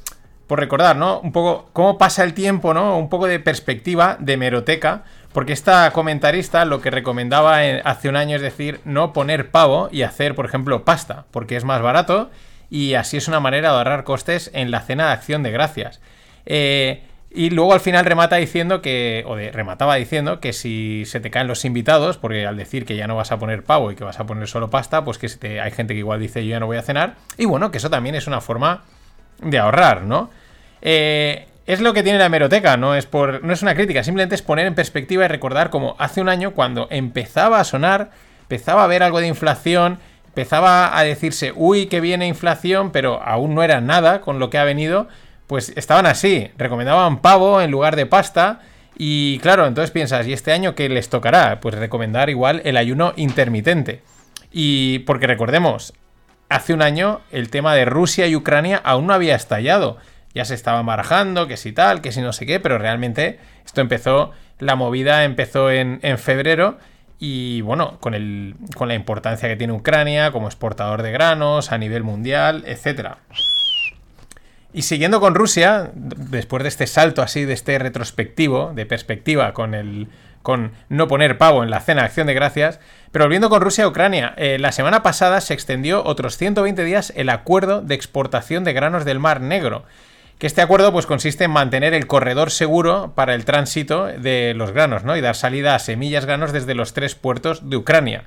por recordar, ¿no? Un poco cómo pasa el tiempo, ¿no? Un poco de perspectiva de meroteca, porque esta comentarista lo que recomendaba hace un año es decir, no poner pavo y hacer, por ejemplo, pasta, porque es más barato y así es una manera de ahorrar costes en la cena de Acción de Gracias. Eh, Y luego al final remata diciendo que, o de, remataba diciendo que si se te caen los invitados, porque al decir que ya no vas a poner pavo y que vas a poner solo pasta, pues que hay gente que igual dice yo ya no voy a cenar. Y bueno, que eso también es una forma de ahorrar, ¿no? Eh, es lo que tiene la hemeroteca, no es, por, no es una crítica, simplemente es poner en perspectiva y recordar como hace un año cuando empezaba a sonar, empezaba a haber algo de inflación, empezaba a decirse, uy, que viene inflación, pero aún no era nada con lo que ha venido pues estaban así, recomendaban pavo en lugar de pasta. Y claro, entonces piensas, ¿y este año qué les tocará? Pues recomendar igual el ayuno intermitente. Y porque recordemos, hace un año el tema de Rusia y Ucrania aún no había estallado. Ya se estaba barajando, que si tal, que si no sé qué, pero realmente esto empezó, la movida empezó en, en febrero y bueno, con, el, con la importancia que tiene Ucrania como exportador de granos a nivel mundial, etcétera. Y siguiendo con Rusia, después de este salto así, de este retrospectivo, de perspectiva con el con no poner pavo en la cena acción de gracias, pero volviendo con Rusia Ucrania, eh, la semana pasada se extendió otros 120 días el acuerdo de exportación de granos del Mar Negro, que este acuerdo pues consiste en mantener el corredor seguro para el tránsito de los granos, ¿no? Y dar salida a semillas granos desde los tres puertos de Ucrania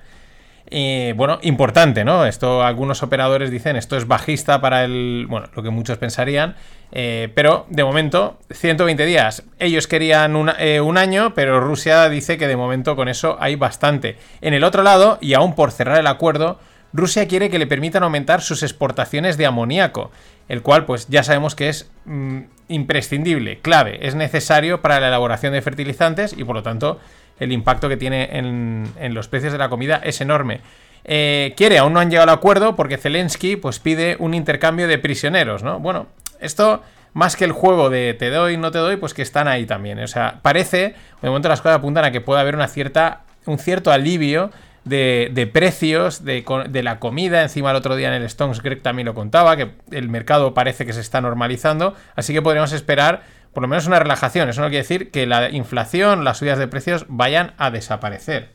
bueno, importante, ¿no? Esto algunos operadores dicen, esto es bajista para el, bueno, lo que muchos pensarían, eh, pero de momento, 120 días. Ellos querían eh, un año, pero Rusia dice que de momento con eso hay bastante. En el otro lado, y aún por cerrar el acuerdo, Rusia quiere que le permitan aumentar sus exportaciones de amoníaco, el cual pues ya sabemos que es mm, imprescindible, clave, es necesario para la elaboración de fertilizantes y por lo tanto el impacto que tiene en, los precios de la comida es enorme. Eh, quiere, aún no han llegado al acuerdo porque Zelensky pues pide un intercambio de prisioneros, ¿no? Bueno, esto más que el juego de te doy, no te doy, pues que están ahí también. O sea, parece, de momento las cosas apuntan a que puede haber una cierta, un cierto alivio de, precios de, de, la comida. Encima el otro día en el Stones Greg también lo contaba, que el mercado parece que se está normalizando. Así que podríamos esperar por lo menos una relajación. Eso no quiere decir que la inflación, las subidas de precios vayan a desaparecer.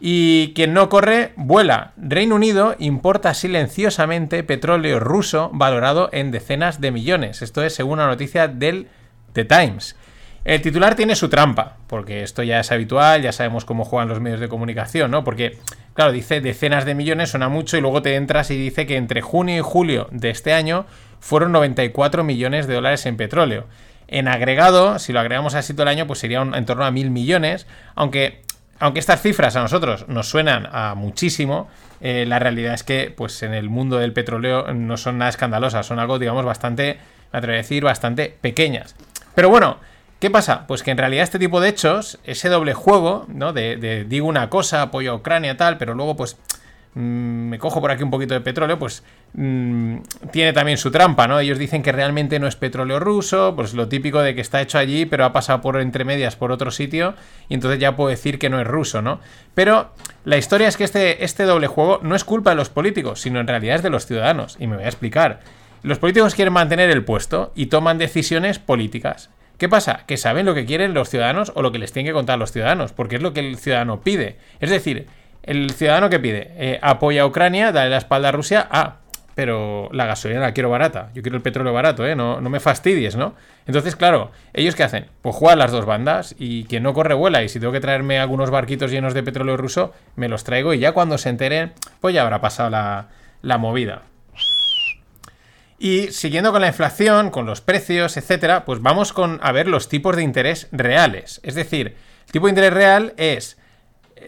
Y quien no corre, vuela. Reino Unido importa silenciosamente petróleo ruso valorado en decenas de millones. Esto es según una noticia del The Times. El titular tiene su trampa, porque esto ya es habitual, ya sabemos cómo juegan los medios de comunicación, ¿no? Porque, claro, dice decenas de millones, suena mucho, y luego te entras y dice que entre junio y julio de este año fueron 94 millones de dólares en petróleo. En agregado, si lo agregamos así todo el año, pues sería en torno a mil millones, aunque, aunque estas cifras a nosotros nos suenan a muchísimo, eh, la realidad es que pues en el mundo del petróleo no son nada escandalosas, son algo, digamos, bastante, me atrevo a decir, bastante pequeñas. Pero bueno, ¿Qué pasa? Pues que en realidad este tipo de hechos, ese doble juego, ¿no? De, digo una cosa, apoyo a Ucrania, tal, pero luego pues Mm, me cojo por aquí un poquito de petróleo, pues mm, tiene también su trampa, ¿no? Ellos dicen que realmente no es petróleo ruso, pues lo típico de que está hecho allí, pero ha pasado por entre medias por otro sitio, y entonces ya puedo decir que no es ruso, ¿no? Pero la historia es que este, este doble juego no es culpa de los políticos, sino en realidad es de los ciudadanos, y me voy a explicar. Los políticos quieren mantener el puesto y toman decisiones políticas. ¿Qué pasa? Que saben lo que quieren los ciudadanos o lo que les tienen que contar los ciudadanos, porque es lo que el ciudadano pide. Es decir, el ciudadano que pide, eh, apoya a Ucrania, dale la espalda a Rusia, ah, pero la gasolina la quiero barata, yo quiero el petróleo barato, ¿eh? no, no me fastidies, ¿no? Entonces, claro, ¿ellos qué hacen? Pues juegan las dos bandas y quien no corre vuela y si tengo que traerme algunos barquitos llenos de petróleo ruso, me los traigo y ya cuando se enteren, pues ya habrá pasado la, la movida. Y siguiendo con la inflación, con los precios, etcétera, pues vamos con a ver los tipos de interés reales. Es decir, el tipo de interés real es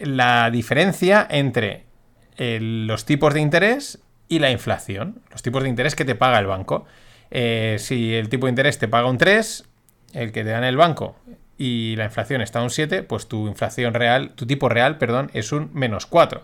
la diferencia entre los tipos de interés y la inflación, los tipos de interés que te paga el banco. Eh, si el tipo de interés te paga un 3, el que te da en el banco, y la inflación está un 7, pues tu inflación real, tu tipo real, perdón, es un menos 4.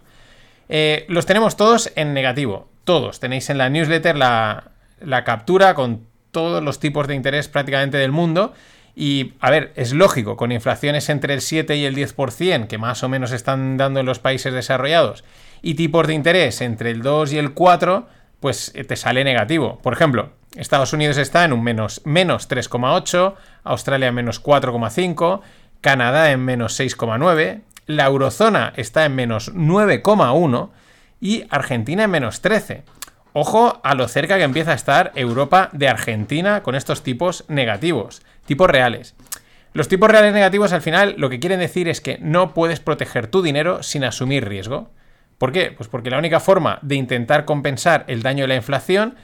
Eh, los tenemos todos en negativo, todos. Tenéis en la newsletter la, la captura con todos los tipos de interés prácticamente del mundo y, a ver, es lógico, con inflaciones entre el 7 y el 10%, que más o menos están dando en los países desarrollados, y tipos de interés entre el 2 y el 4, pues eh, te sale negativo. Por ejemplo, Estados Unidos está en un menos, menos 3,8, Australia en menos 4,5, Canadá en menos 6,9, la eurozona está en menos 9,1 y Argentina en menos 13. Ojo a lo cerca que empieza a estar Europa de Argentina con estos tipos negativos, tipos reales. Los tipos reales negativos al final lo que quieren decir es que no puedes proteger tu dinero sin asumir riesgo. ¿Por qué? Pues porque la única forma de intentar compensar el daño de la inflación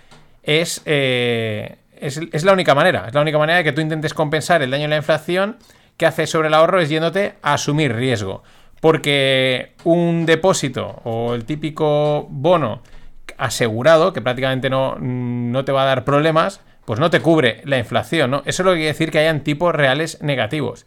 es, eh, es, es, la única manera. Es la única manera de que tú intentes compensar el daño de la inflación que hace sobre el ahorro es yéndote a asumir riesgo. Porque un depósito o el típico bono asegurado, que prácticamente no, no te va a dar problemas, pues no te cubre la inflación, ¿no? Eso es lo que quiere decir que hayan tipos reales negativos.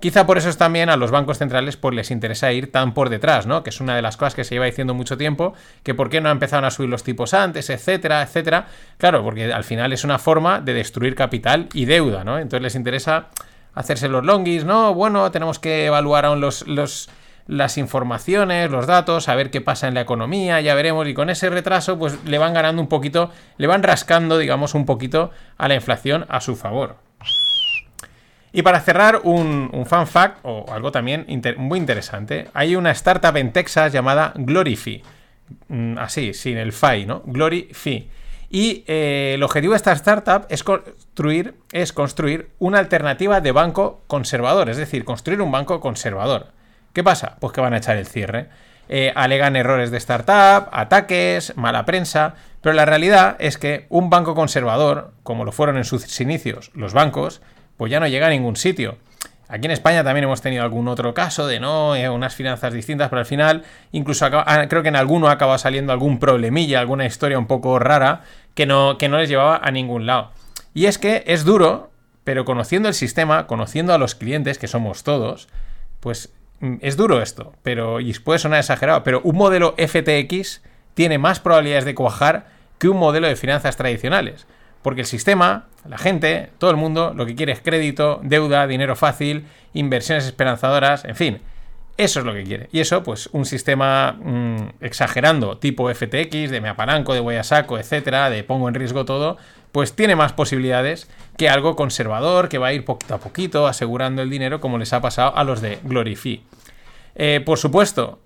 Quizá por eso es también a los bancos centrales pues les interesa ir tan por detrás, ¿no? Que es una de las cosas que se lleva diciendo mucho tiempo, que por qué no empezaron a subir los tipos antes, etcétera, etcétera. Claro, porque al final es una forma de destruir capital y deuda, ¿no? Entonces les interesa hacerse los longis, ¿no? Bueno, tenemos que evaluar aún los, los, las informaciones, los datos, a ver qué pasa en la economía, ya veremos, y con ese retraso pues le van ganando un poquito, le van rascando, digamos, un poquito a la inflación a su favor. Y para cerrar, un, un fact, o algo también muy interesante, hay una startup en Texas llamada Glorify, mm, así, sin el FI, ¿no? Glorify. Y eh, el objetivo de esta startup es construir, es construir una alternativa de banco conservador, es decir, construir un banco conservador. ¿Qué pasa? Pues que van a echar el cierre. Eh, alegan errores de startup, ataques, mala prensa, pero la realidad es que un banco conservador, como lo fueron en sus inicios los bancos, pues ya no llega a ningún sitio. Aquí en España también hemos tenido algún otro caso de no, eh, unas finanzas distintas, pero al final, incluso ah, creo que en alguno acaba saliendo algún problemilla, alguna historia un poco rara que no, que no les llevaba a ningún lado. Y es que es duro, pero conociendo el sistema, conociendo a los clientes, que somos todos, pues es duro esto, pero y puede sonar exagerado, pero un modelo FTX tiene más probabilidades de cuajar que un modelo de finanzas tradicionales. Porque el sistema, la gente, todo el mundo, lo que quiere es crédito, deuda, dinero fácil, inversiones esperanzadoras, en fin. Eso es lo que quiere. Y eso, pues, un sistema mmm, exagerando, tipo FTX, de me apalanco, de voy a saco, etcétera, de pongo en riesgo todo, pues tiene más posibilidades que algo conservador, que va a ir poquito a poquito asegurando el dinero, como les ha pasado a los de Glorify. Eh, por supuesto,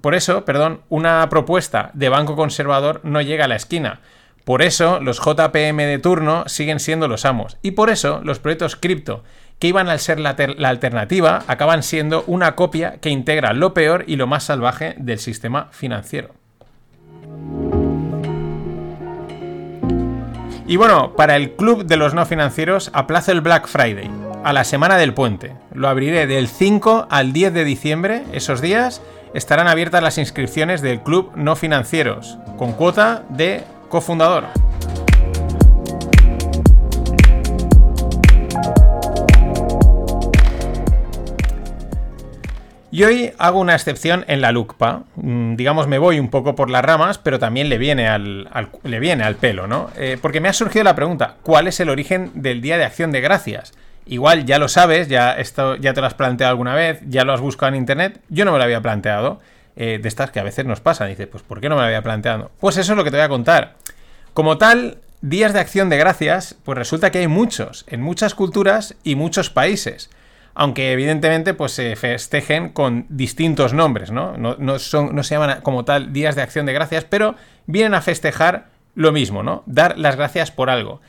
por eso, perdón, una propuesta de banco conservador no llega a la esquina por eso los JPM de turno siguen siendo los amos. Y por eso los proyectos cripto que iban a ser la, la, alternativa acaban siendo una copia que integra lo peor y lo más salvaje del sistema financiero. Y bueno, para el club de los no financieros aplazo el Black Friday a la semana del puente. Lo abriré del 5 al 10 de diciembre. Esos días estarán abiertas las inscripciones del club no financieros con cuota de cofundador. Y hoy hago una excepción en la LUCPA. Mm, digamos, me voy un poco por las ramas, pero también le viene al, le viene al pelo, ¿no? Eh, porque me ha surgido la pregunta, ¿cuál es el origen del Día de Acción de Gracias? Igual ya lo sabes, ya, esto, ya te lo has planteado alguna vez, ya lo has buscado en Internet, yo no me lo había planteado. Eh, de estas que a veces nos pasan. Dices, pues ¿por qué no me lo había planteado? Pues eso es lo que te voy a contar. Como tal, días de acción de gracias, pues resulta que hay muchos, en muchas culturas y muchos países. Aunque evidentemente pues se festejen con distintos nombres, ¿no? No, no se llaman como tal días de acción de gracias, pero vienen a festejar lo mismo, ¿no? Dar las gracias por algo.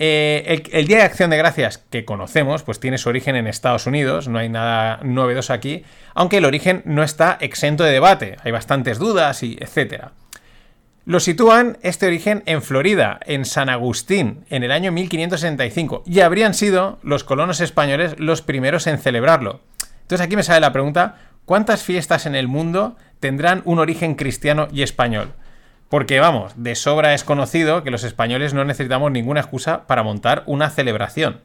Eh, el, el, Día de Acción de Gracias que conocemos, pues tiene su origen en Estados Unidos, no hay nada novedoso aquí, aunque el origen no está exento de debate, hay bastantes dudas y etcétera. Lo sitúan este origen en Florida, en San Agustín, en el año 1565, y habrían sido los colonos españoles los primeros en celebrarlo. Entonces aquí me sale la pregunta, ¿cuántas fiestas en el mundo tendrán un origen cristiano y español? Porque vamos, de sobra es conocido que los españoles no necesitamos ninguna excusa para montar una celebración.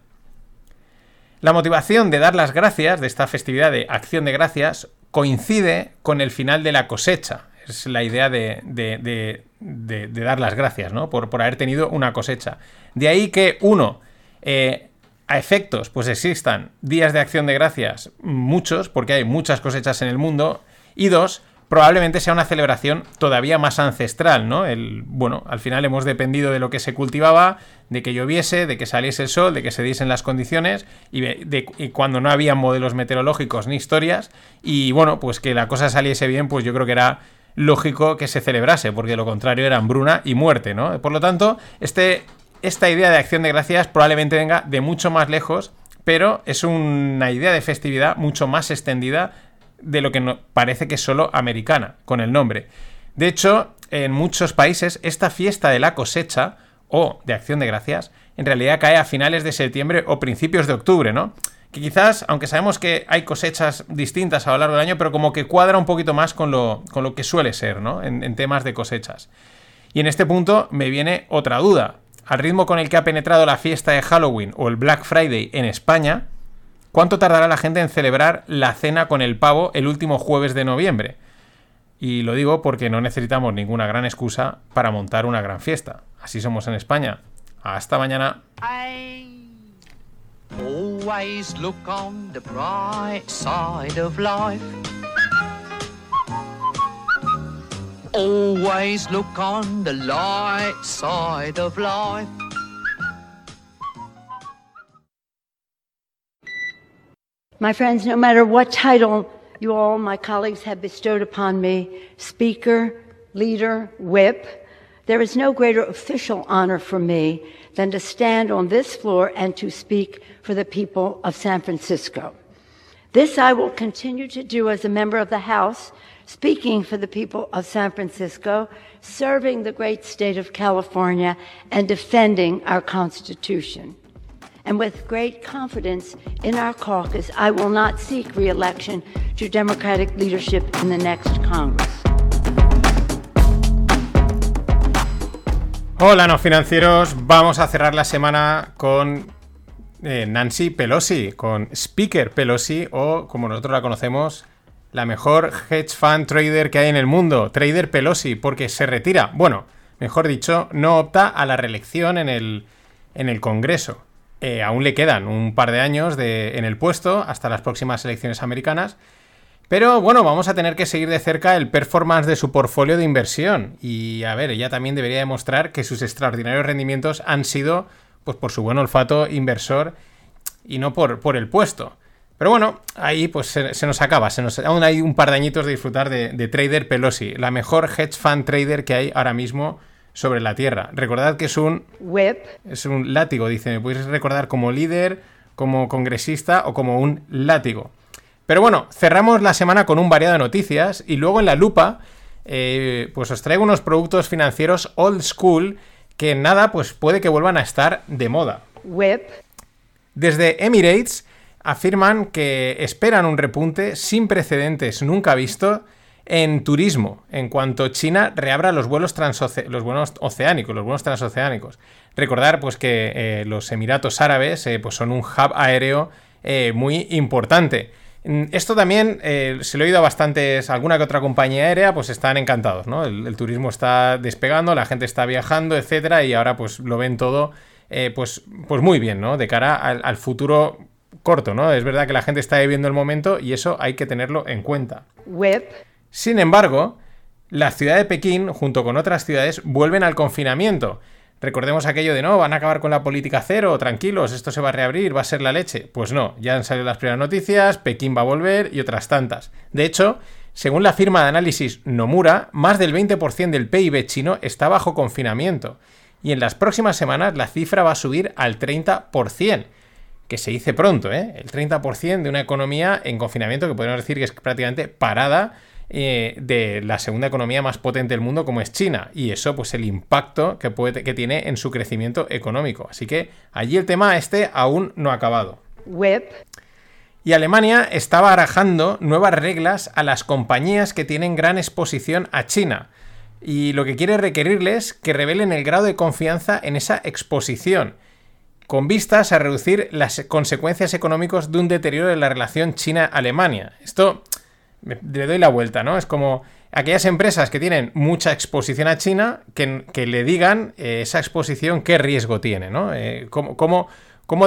La motivación de dar las gracias de esta festividad de acción de gracias coincide con el final de la cosecha, es la idea de, dar las gracias, ¿no? Por, haber tenido una cosecha. De ahí que, uno, eh, a efectos, pues existan días de acción de gracias, muchos, porque hay muchas cosechas en el mundo. Y dos, probablemente sea una celebración todavía más ancestral, ¿no? El, bueno, al final hemos dependido de lo que se cultivaba, de que lloviese, de que saliese el sol, de que se diesen las condiciones y, de, y cuando no había modelos meteorológicos ni historias y bueno, pues que la cosa saliese bien, pues yo creo que era lógico que se celebrase, porque lo contrario era hambruna y muerte, ¿no? Por lo tanto, este, esta idea de acción de gracias probablemente venga de mucho más lejos, pero es una idea de festividad mucho más extendida de lo que parece que es solo americana, con el nombre. De hecho, en muchos países, esta fiesta de la cosecha, o de acción de gracias, en realidad cae a finales de septiembre o principios de octubre, ¿no? Que quizás, aunque sabemos que hay cosechas distintas a lo largo del año, pero como que cuadra un poquito más con lo, con lo que suele ser, ¿no? En, en temas de cosechas. Y en este punto me viene otra duda. Al ritmo con el que ha penetrado la fiesta de Halloween o el Black Friday en España, ¿cuánto tardará la gente en celebrar la cena con el pavo el último jueves de noviembre? Y lo digo porque no necesitamos ninguna gran excusa para montar una gran fiesta. Así somos en España. Hasta mañana. Always look on the bright side of life. Always look on the light side of life. My friends, no matter what title you all, my colleagues, have bestowed upon me speaker, leader, whip. There is no greater official honor for me than to stand on this floor and to speak for the people of San Francisco. This I will continue to do as a member of the House, speaking for the people of San Francisco, serving the great state of California, and defending our Constitution. And with great confidence in our caucus, I will not seek reelection to Democratic leadership in the next Congress. Hola, no financieros. Vamos a cerrar la semana con eh, Nancy Pelosi, con Speaker Pelosi, o como nosotros la conocemos, la mejor hedge fund trader que hay en el mundo, Trader Pelosi, porque se retira. Bueno, mejor dicho, no opta a la reelección en el, en el Congreso. Eh, aún le quedan un par de años de, en el puesto hasta las próximas elecciones americanas. Pero bueno, vamos a tener que seguir de cerca el performance de su portfolio de inversión. Y a ver, ella también debería demostrar que sus extraordinarios rendimientos han sido pues, por su buen olfato inversor y no por, por el puesto. Pero bueno, ahí pues se, nos acaba. Se nos, aún hay un par de añitos de disfrutar de, de Trader Pelosi, la mejor hedge fund trader que hay ahora mismo sobre la Tierra. Recordad que es un... Whip. Es un látigo, dice. Me podéis recordar como líder, como congresista o como un látigo. Pero bueno, cerramos la semana con un variado de noticias y luego en la lupa, eh, pues os traigo unos productos financieros old school que nada, pues puede que vuelvan a estar de moda. Whip. Desde Emirates afirman que esperan un repunte sin precedentes nunca visto en turismo, en cuanto China reabra los vuelos, los vuelos oceánicos, los vuelos transoceánicos. Recordar pues que eh, los Emiratos Árabes eh, pues son un hub aéreo eh, muy importante. Mm, esto también se lo he oído a bastantes, alguna que otra compañía aérea, pues están encantados, ¿no? El, turismo está despegando, la gente está viajando, etcétera, y ahora pues lo ven todo, pues, pues muy bien, ¿no? De cara al, al futuro corto, ¿no? Es verdad que la gente está viviendo el momento y eso hay que tenerlo en cuenta. Sin embargo, la ciudad de Pekín, junto con otras ciudades, vuelven al confinamiento. Recordemos aquello de no, van a acabar con la política cero, tranquilos, esto se va a reabrir, va a ser la leche. Pues no, ya han salido las primeras noticias, Pekín va a volver y otras tantas. De hecho, según la firma de análisis Nomura, más del 20% del PIB chino está bajo confinamiento. Y en las próximas semanas la cifra va a subir al 30%. Que se dice pronto, ¿eh? El 30% de una economía en confinamiento que podemos decir que es prácticamente parada eh, de la segunda economía más potente del mundo como es China y eso pues el impacto que, puede, que tiene en su crecimiento económico. Así que allí el tema este aún no ha acabado. Y Alemania está barajando nuevas reglas a las compañías que tienen gran exposición a China. Y lo que quiere requerirles que revelen el grado de confianza en esa exposición, con vistas a reducir las consecuencias económicas de un deterioro de la relación China-Alemania. Esto le doy la vuelta, ¿no? Es como aquellas empresas que tienen mucha exposición a China, que, le digan eh, esa exposición qué riesgo tiene, ¿no? Eh, cómo,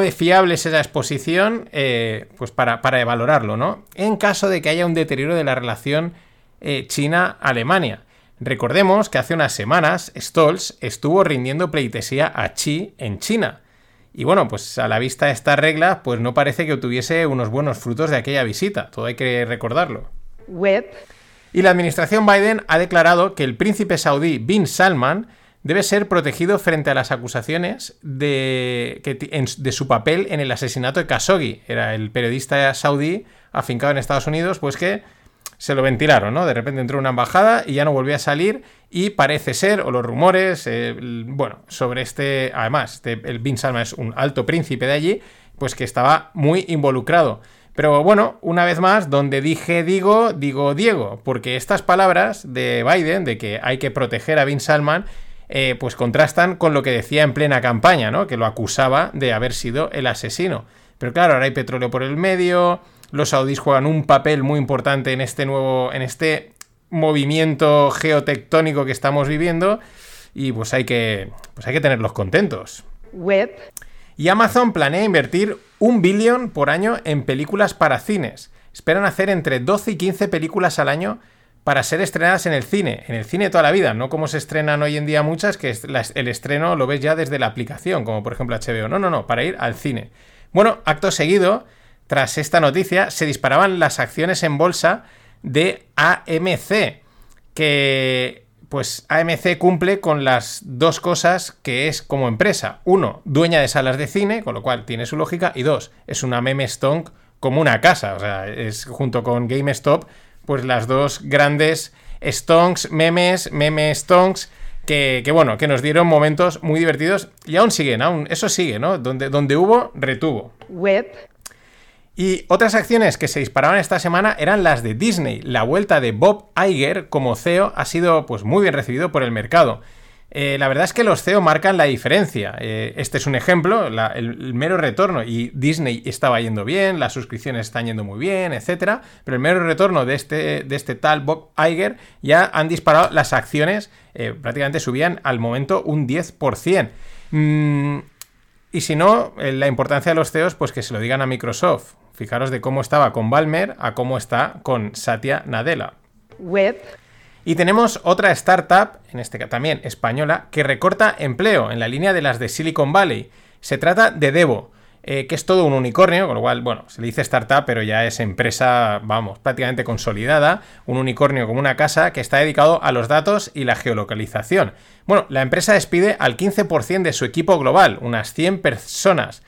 de fiable es esa exposición, eh, pues para, para, valorarlo, ¿no? En caso de que haya un deterioro de la relación China-Alemania. Recordemos que hace unas semanas Stolz estuvo rindiendo pleitesía a Xi en China. Y bueno, pues a la vista de estas reglas, pues no parece que tuviese unos buenos frutos de aquella visita. Todo hay que recordarlo. Y la administración Biden ha declarado que el príncipe saudí Bin Salman debe ser protegido frente a las acusaciones de, de su papel en el asesinato de Khashoggi. Era el periodista saudí afincado en Estados Unidos, pues que se lo ventilaron, ¿no? De repente entró una embajada y ya no volvió a salir y parece ser, o los rumores, eh, bueno, sobre este, además, este, el Bin Salman es un alto príncipe de allí, pues que estaba muy involucrado. Pero bueno, una vez más, donde dije digo, digo Diego, porque estas palabras de Biden, de que hay que proteger a Bin Salman, eh, pues contrastan con lo que decía en plena campaña, ¿no? Que lo acusaba de haber sido el asesino. Pero claro, ahora hay petróleo por el medio, los saudíes juegan un papel muy importante en este nuevo, en este movimiento geotectónico que estamos viviendo y pues hay que, pues hay que tenerlos contentos. Y Amazon planea invertir un billón por año en películas para cines. Esperan hacer entre 12 y 15 películas al año para ser estrenadas en el cine, en el cine toda la vida, no como se estrenan hoy en día muchas, que el estreno lo ves ya desde la aplicación, como por ejemplo HBO. No, no, no, para ir al cine. Bueno, acto seguido, tras esta noticia, se disparaban las acciones en bolsa de AMC, que pues AMC cumple con las dos cosas que es como empresa. Uno, dueña de salas de cine, con lo cual tiene su lógica, y dos, es una meme stonk como una casa, o sea, es junto con GameStop, pues las dos grandes stonks, memes, meme stonks, que, bueno, que nos dieron momentos muy divertidos y aún siguen, aún, eso sigue, ¿no? Donde, donde hubo, retuvo. Whip. Y otras acciones que se disparaban esta semana eran las de Disney. La vuelta de Bob Iger como CEO ha sido pues, muy bien recibido por el mercado. Eh, la verdad es que los CEO marcan la diferencia. Eh, este es un ejemplo, el, mero retorno. Y Disney estaba yendo bien, las suscripciones están yendo muy bien, etc. Pero el mero retorno de este, de este tal Bob Iger ya han disparado las acciones, eh, prácticamente subían al momento un 10%. Mm, y si no, la importancia de los CEOs, pues que se lo digan a Microsoft. Fijaros de cómo estaba con Balmer a cómo está con Satya Nadella. Web. Y tenemos otra startup, en este caso también española, que recorta empleo en la línea de las de Silicon Valley. Se trata de Devo, eh, que es todo un unicornio, con lo cual, bueno, se le dice startup, pero ya es empresa, vamos, prácticamente consolidada, un unicornio como una casa que está dedicado a los datos y la geolocalización. Bueno, la empresa despide al 15% de su equipo global, unas 100 personas.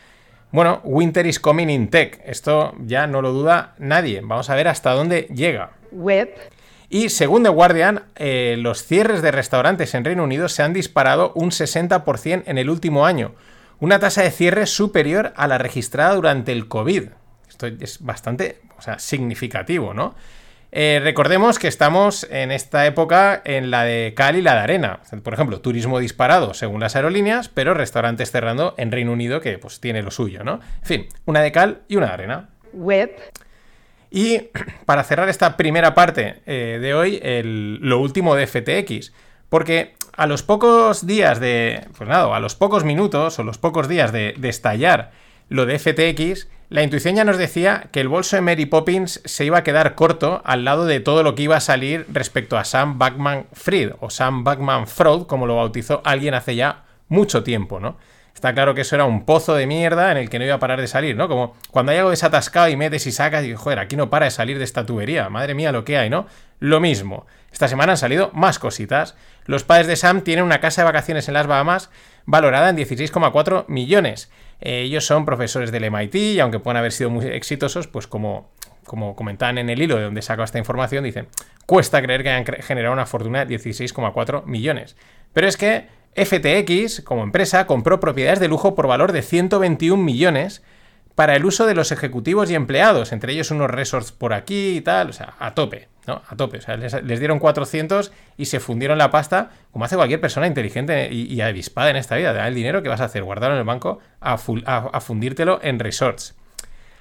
Bueno, Winter is coming in tech. Esto ya no lo duda nadie. Vamos a ver hasta dónde llega. Web. Y según The Guardian, eh, los cierres de restaurantes en Reino Unido se han disparado un 60% en el último año. Una tasa de cierre superior a la registrada durante el COVID. Esto es bastante o sea, significativo, ¿no? Eh, recordemos que estamos en esta época en la de cal y la de arena. Por ejemplo, turismo disparado según las aerolíneas, pero restaurantes cerrando en Reino Unido que pues tiene lo suyo, ¿no? En fin, una de cal y una de arena. Web. Y *clears throat* para cerrar esta primera parte eh, de hoy, lo último de FTX. Porque a los pocos días de. Pues nada, a los pocos minutos o los pocos días de, de estallar lo de FTX, la intuición ya nos decía que el bolso de Mary Poppins se iba a quedar corto al lado de todo lo que iba a salir respecto a Sam Backman Fried o Sam Backman Fraud, como lo bautizó alguien hace ya mucho tiempo, ¿no? Está claro que eso era un pozo de mierda en el que no iba a parar de salir, ¿no? Como cuando hay algo desatascado y metes y sacas y joder, aquí no para de salir de esta tubería, madre mía lo que hay, ¿no? Lo mismo. Esta semana han salido más cositas. Los padres de Sam tienen una casa de vacaciones en las Bahamas valorada en 16,4 millones. Eh, ellos son profesores del MIT y aunque puedan haber sido muy exitosos, pues como, como comentaban en el hilo de donde saco esta información, dicen, cuesta creer que hayan generado una fortuna de 16,4 millones. Pero es que FTX, como empresa, compró propiedades de lujo por valor de 121 millones para el uso de los ejecutivos y empleados, entre ellos unos resorts por aquí y tal, o sea, a tope, ¿no? A tope, o sea, les, dieron 400 y se fundieron la pasta, como hace cualquier persona inteligente y, avispada en esta vida, te el dinero que vas a hacer, guardarlo en el banco, a, a, fundírtelo en resorts.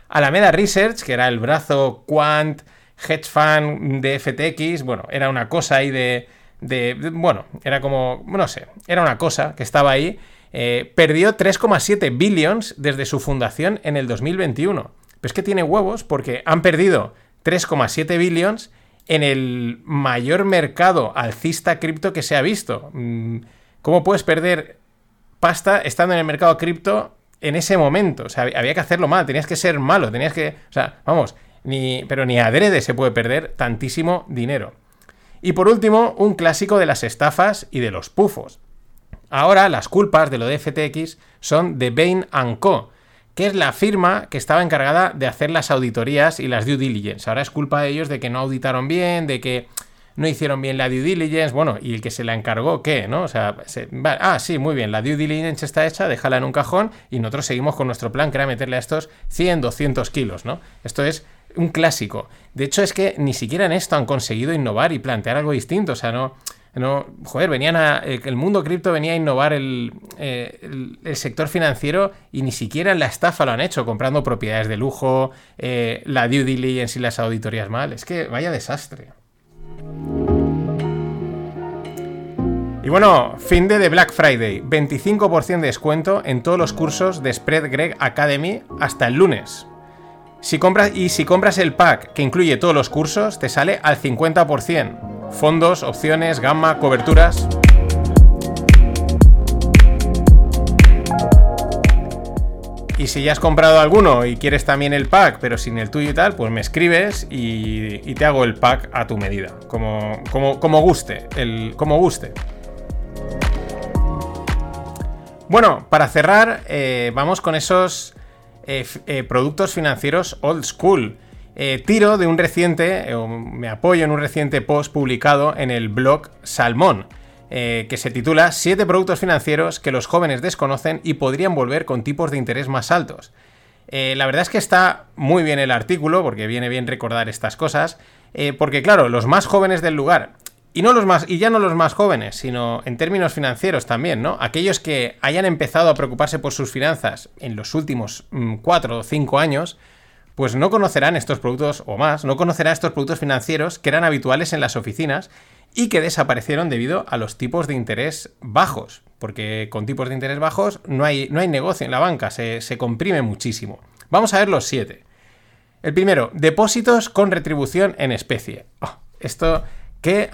Alameda Research, que era el brazo quant, hedge fund de FTX, bueno, era una cosa ahí de, de, bueno, era como, no sé, era una cosa que estaba ahí eh, perdió 3,7 billions desde su fundación en el 2021. Pero es que tiene huevos porque han perdido 3,7 billions en el mayor mercado alcista cripto que se ha visto. Mm, ¿Cómo puedes perder pasta estando en el mercado cripto en ese momento? O sea, había que hacerlo mal, tenías que ser malo, tenías que... O sea, vamos, ni, pero ni adrede se puede perder tantísimo dinero. Y por último, un clásico de las estafas y de los pufos. Ahora las culpas de lo de FTX son de Bain Co., que es la firma que estaba encargada de hacer las auditorías y las due diligence. Ahora es culpa de ellos de que no auditaron bien, de que no hicieron bien la due diligence, bueno, y el que se la encargó, ¿qué? ¿No? O sea, ah, sí, muy bien, la due diligence está hecha, déjala en un cajón y nosotros seguimos con nuestro plan, que era meterle a estos 100, 200 kilos, ¿no? Esto es un clásico. De hecho, es que ni siquiera en esto han conseguido innovar y plantear algo distinto, o sea, no... No, joder, venían a. Eh, el mundo cripto venía a innovar eh, el, el, sector financiero y ni siquiera en la estafa lo han hecho, comprando propiedades de lujo, eh, la due diligence y las auditorías mal. Es que vaya desastre. Y bueno, fin de Black Friday. 25% de descuento en todos los cursos de Spread Greg Academy hasta el lunes. Si compras, y si compras el pack que incluye todos los cursos, te sale al 50%. Fondos, opciones, gamma, coberturas. Y si ya has comprado alguno y quieres también el pack, pero sin el tuyo y tal, pues me escribes y, te hago el pack a tu medida. Como, como, como guste. El, como guste. Bueno, para cerrar, eh, vamos con esos eh, eh, productos financieros old school. tiro de un reciente, me apoyo en un reciente post publicado en el blog Salmón. Eh, que se titula Siete productos financieros que los jóvenes desconocen y podrían volver con tipos de interés más altos. Eh, la verdad es que está muy bien el artículo, porque viene bien recordar estas cosas, eh, porque claro, los más jóvenes del lugar, y, no los más, y ya no los más jóvenes, sino en términos financieros también, ¿no? Aquellos que hayan empezado a preocuparse por sus finanzas en los últimos mm, cuatro o cinco años, pues no conocerán estos productos, o más, no conocerán estos productos financieros que eran habituales en las oficinas y que desaparecieron debido a los tipos de interés bajos, porque con tipos de interés bajos no hay, no hay negocio en la banca, se, comprime muchísimo. Vamos a ver los siete. El primero, depósitos con retribución en especie. Oh, esto, qué,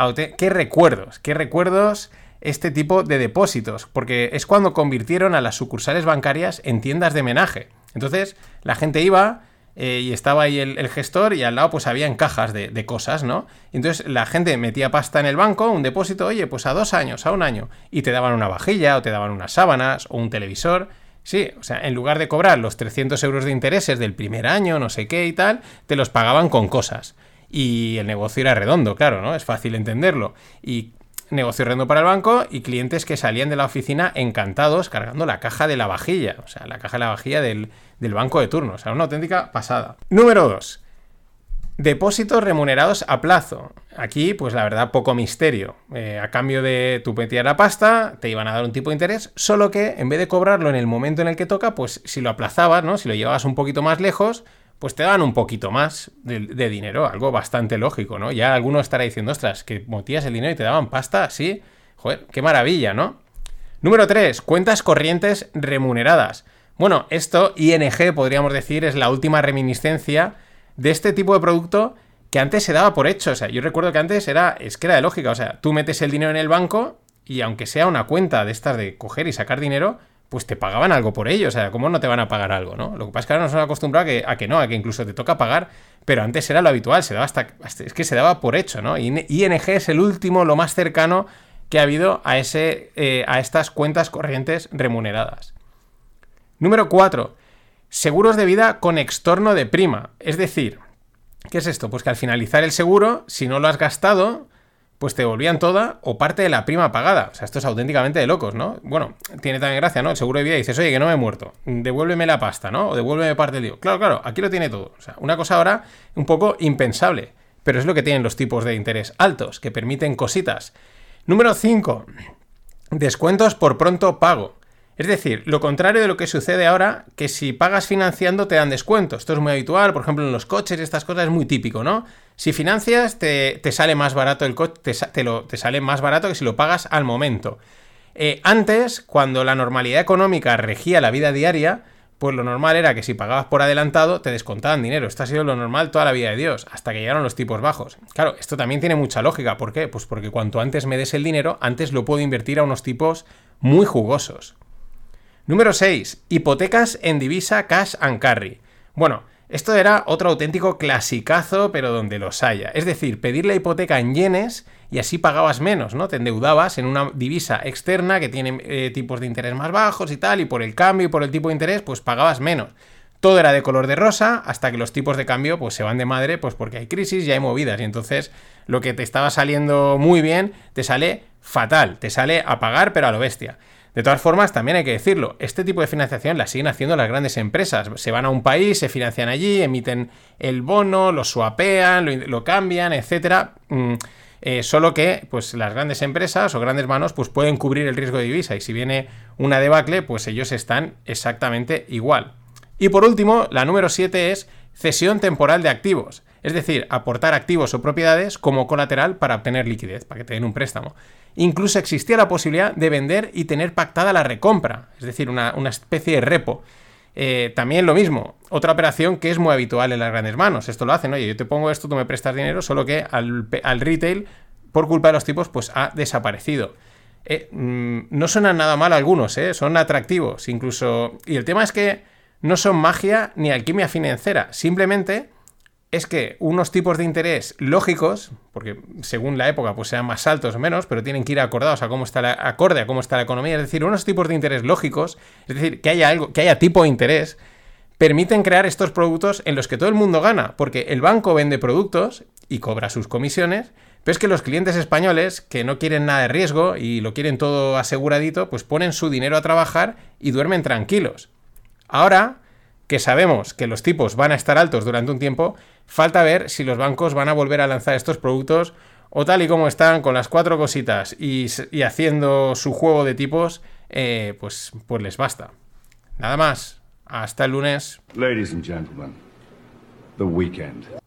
recuerdos, qué recuerdos este tipo de depósitos, porque es cuando convirtieron a las sucursales bancarias en tiendas de menaje. Entonces, la gente iba, eh, y estaba ahí el, gestor y al lado pues habían cajas de, cosas, ¿no? entonces la gente metía pasta en el banco, un depósito, oye, pues a dos años, a un año, y te daban una vajilla o te daban unas sábanas o un televisor. Sí, o sea, en lugar de cobrar los 300 euros de intereses del primer año, no sé qué y tal, te los pagaban con cosas. Y el negocio era redondo, claro, ¿no? Es fácil entenderlo. Y negocio redondo para el banco y clientes que salían de la oficina encantados cargando la caja de la vajilla, o sea, la caja de la vajilla del, del banco de turno. O sea, una auténtica pasada. Número 2. Depósitos remunerados a plazo. Aquí, pues la verdad, poco misterio. Eh, a cambio de tu metías la pasta, te iban a dar un tipo de interés, solo que en vez de cobrarlo en el momento en el que toca, pues si lo aplazabas, ¿no? Si lo llevabas un poquito más lejos, pues te daban un poquito más de, dinero, algo bastante lógico, ¿no? Ya alguno estará diciendo, ostras, que motías el dinero y te daban pasta así. Joder, qué maravilla, ¿no? Número 3. Cuentas corrientes remuneradas. Bueno, esto ING podríamos decir es la última reminiscencia de este tipo de producto que antes se daba por hecho. O sea, yo recuerdo que antes era, es que era de lógica. O sea, tú metes el dinero en el banco y aunque sea una cuenta de estas de coger y sacar dinero, pues te pagaban algo por ello. O sea, ¿cómo no te van a pagar algo, no? Lo que pasa es que ahora nos han acostumbrado a que, a que no, a que incluso te toca pagar, pero antes era lo habitual, se daba hasta, es que se daba por hecho, ¿no? Y ING es el último, lo más cercano que ha habido a, ese, eh, a estas cuentas corrientes remuneradas. Número 4. Seguros de vida con extorno de prima. Es decir, ¿qué es esto? Pues que al finalizar el seguro, si no lo has gastado, pues te devolvían toda o parte de la prima pagada. O sea, esto es auténticamente de locos, ¿no? Bueno, tiene también gracia, ¿no? El seguro de vida dices, oye, que no me he muerto, devuélveme la pasta, ¿no? O devuélveme parte del lío. Claro, claro, aquí lo tiene todo. O sea, una cosa ahora un poco impensable, pero es lo que tienen los tipos de interés altos, que permiten cositas. Número 5. Descuentos por pronto pago. Es decir, lo contrario de lo que sucede ahora, que si pagas financiando te dan descuento. Esto es muy habitual, por ejemplo, en los coches y estas cosas es muy típico, ¿no? Si financias, te, sale más barato el coche, te, lo, te, sale más barato que si lo pagas al momento. Eh, antes, cuando la normalidad económica regía la vida diaria, pues lo normal era que si pagabas por adelantado te descontaban dinero. Esto ha sido lo normal toda la vida de Dios, hasta que llegaron los tipos bajos. Claro, esto también tiene mucha lógica. ¿Por qué? Pues porque cuanto antes me des el dinero, antes lo puedo invertir a unos tipos muy jugosos. Número 6. Hipotecas en divisa cash and carry. Bueno, esto era otro auténtico clasicazo, pero donde los haya. Es decir, pedir la hipoteca en yenes y así pagabas menos, ¿no? Te endeudabas en una divisa externa que tiene eh, tipos de interés más bajos y tal, y por el cambio y por el tipo de interés, pues pagabas menos. Todo era de color de rosa hasta que los tipos de cambio pues se van de madre pues porque hay crisis y hay movidas y entonces lo que te estaba saliendo muy bien te sale fatal, te sale a pagar pero a lo bestia. De todas formas, también hay que decirlo, este tipo de financiación la siguen haciendo las grandes empresas. Se van a un país, se financian allí, emiten el bono, lo swapean, lo, cambian, etc. Mm, eh, solo que pues, las grandes empresas o grandes manos pues, pueden cubrir el riesgo de divisa y si viene una debacle, pues ellos están exactamente igual. Y por último, la número 7 es cesión temporal de activos, es decir, aportar activos o propiedades como colateral para obtener liquidez, para que te den un préstamo. Incluso existía la posibilidad de vender y tener pactada la recompra, es decir, una, especie de repo. Eh, también lo mismo, otra operación que es muy habitual en las grandes manos. Esto lo hacen, oye, yo te pongo esto, tú me prestas dinero, solo que al, retail, por culpa de los tipos, pues ha desaparecido. Eh, mm, no suenan nada mal algunos, eh, son atractivos, incluso... Y el tema es que no son magia ni alquimia financiera, simplemente es que unos tipos de interés lógicos, porque según la época pues sean más altos o menos, pero tienen que ir acordados a cómo está la, acorde a cómo está la economía, es decir, unos tipos de interés lógicos, es decir, que haya algo, que haya tipo de interés, permiten crear estos productos en los que todo el mundo gana, porque el banco vende productos y cobra sus comisiones, pero es que los clientes españoles, que no quieren nada de riesgo y lo quieren todo aseguradito, pues ponen su dinero a trabajar y duermen tranquilos. Ahora que sabemos que los tipos van a estar altos durante un tiempo, falta ver si los bancos van a volver a lanzar estos productos o tal y como están con las cuatro cositas y, haciendo su juego de tipos, eh, pues, pues les basta. Nada más. Hasta el lunes. Ladies and gentlemen, the weekend.